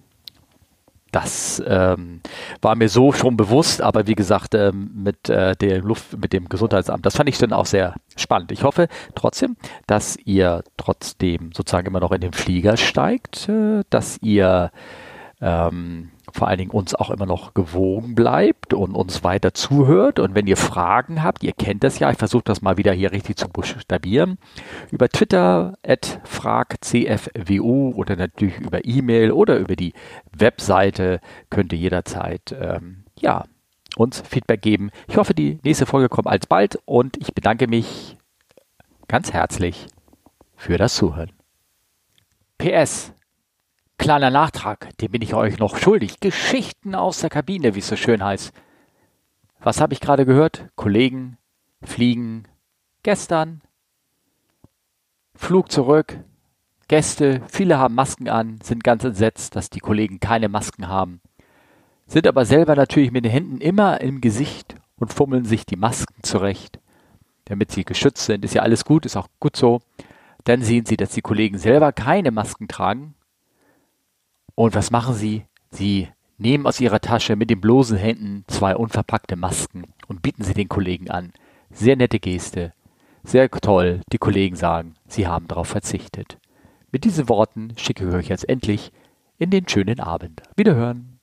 das ähm, war mir so schon bewusst, aber wie gesagt, ähm, mit äh, der Luft, mit dem Gesundheitsamt, das fand ich dann auch sehr spannend. Ich hoffe trotzdem, dass ihr trotzdem sozusagen immer noch in den Flieger steigt, äh, dass ihr ähm, vor allen Dingen uns auch immer noch gewogen bleibt und uns weiter zuhört. Und wenn ihr Fragen habt, ihr kennt das ja, ich versuche das mal wieder hier richtig zu buchstabieren, über Twitter at fragcfwu oder natürlich über E-Mail oder über die Webseite könnt ihr jederzeit ähm, ja, uns Feedback geben. Ich hoffe, die nächste Folge kommt alsbald und ich bedanke mich ganz herzlich für das Zuhören. PS Kleiner Nachtrag, den bin ich euch noch schuldig. Geschichten aus der Kabine, wie es so schön heißt. Was habe ich gerade gehört? Kollegen fliegen gestern. Flug zurück. Gäste, viele haben Masken an, sind ganz entsetzt, dass die Kollegen keine Masken haben. Sind aber selber natürlich mit den Händen immer im Gesicht und fummeln sich die Masken zurecht, damit sie geschützt sind. Ist ja alles gut, ist auch gut so. Dann sehen sie, dass die Kollegen selber keine Masken tragen und was machen sie? Sie nehmen aus ihrer Tasche mit den bloßen Händen zwei unverpackte Masken und bieten sie den Kollegen an. Sehr nette Geste. Sehr toll. Die Kollegen sagen, sie haben darauf verzichtet. Mit diesen Worten schicke ich euch jetzt endlich in den schönen Abend. Wiederhören.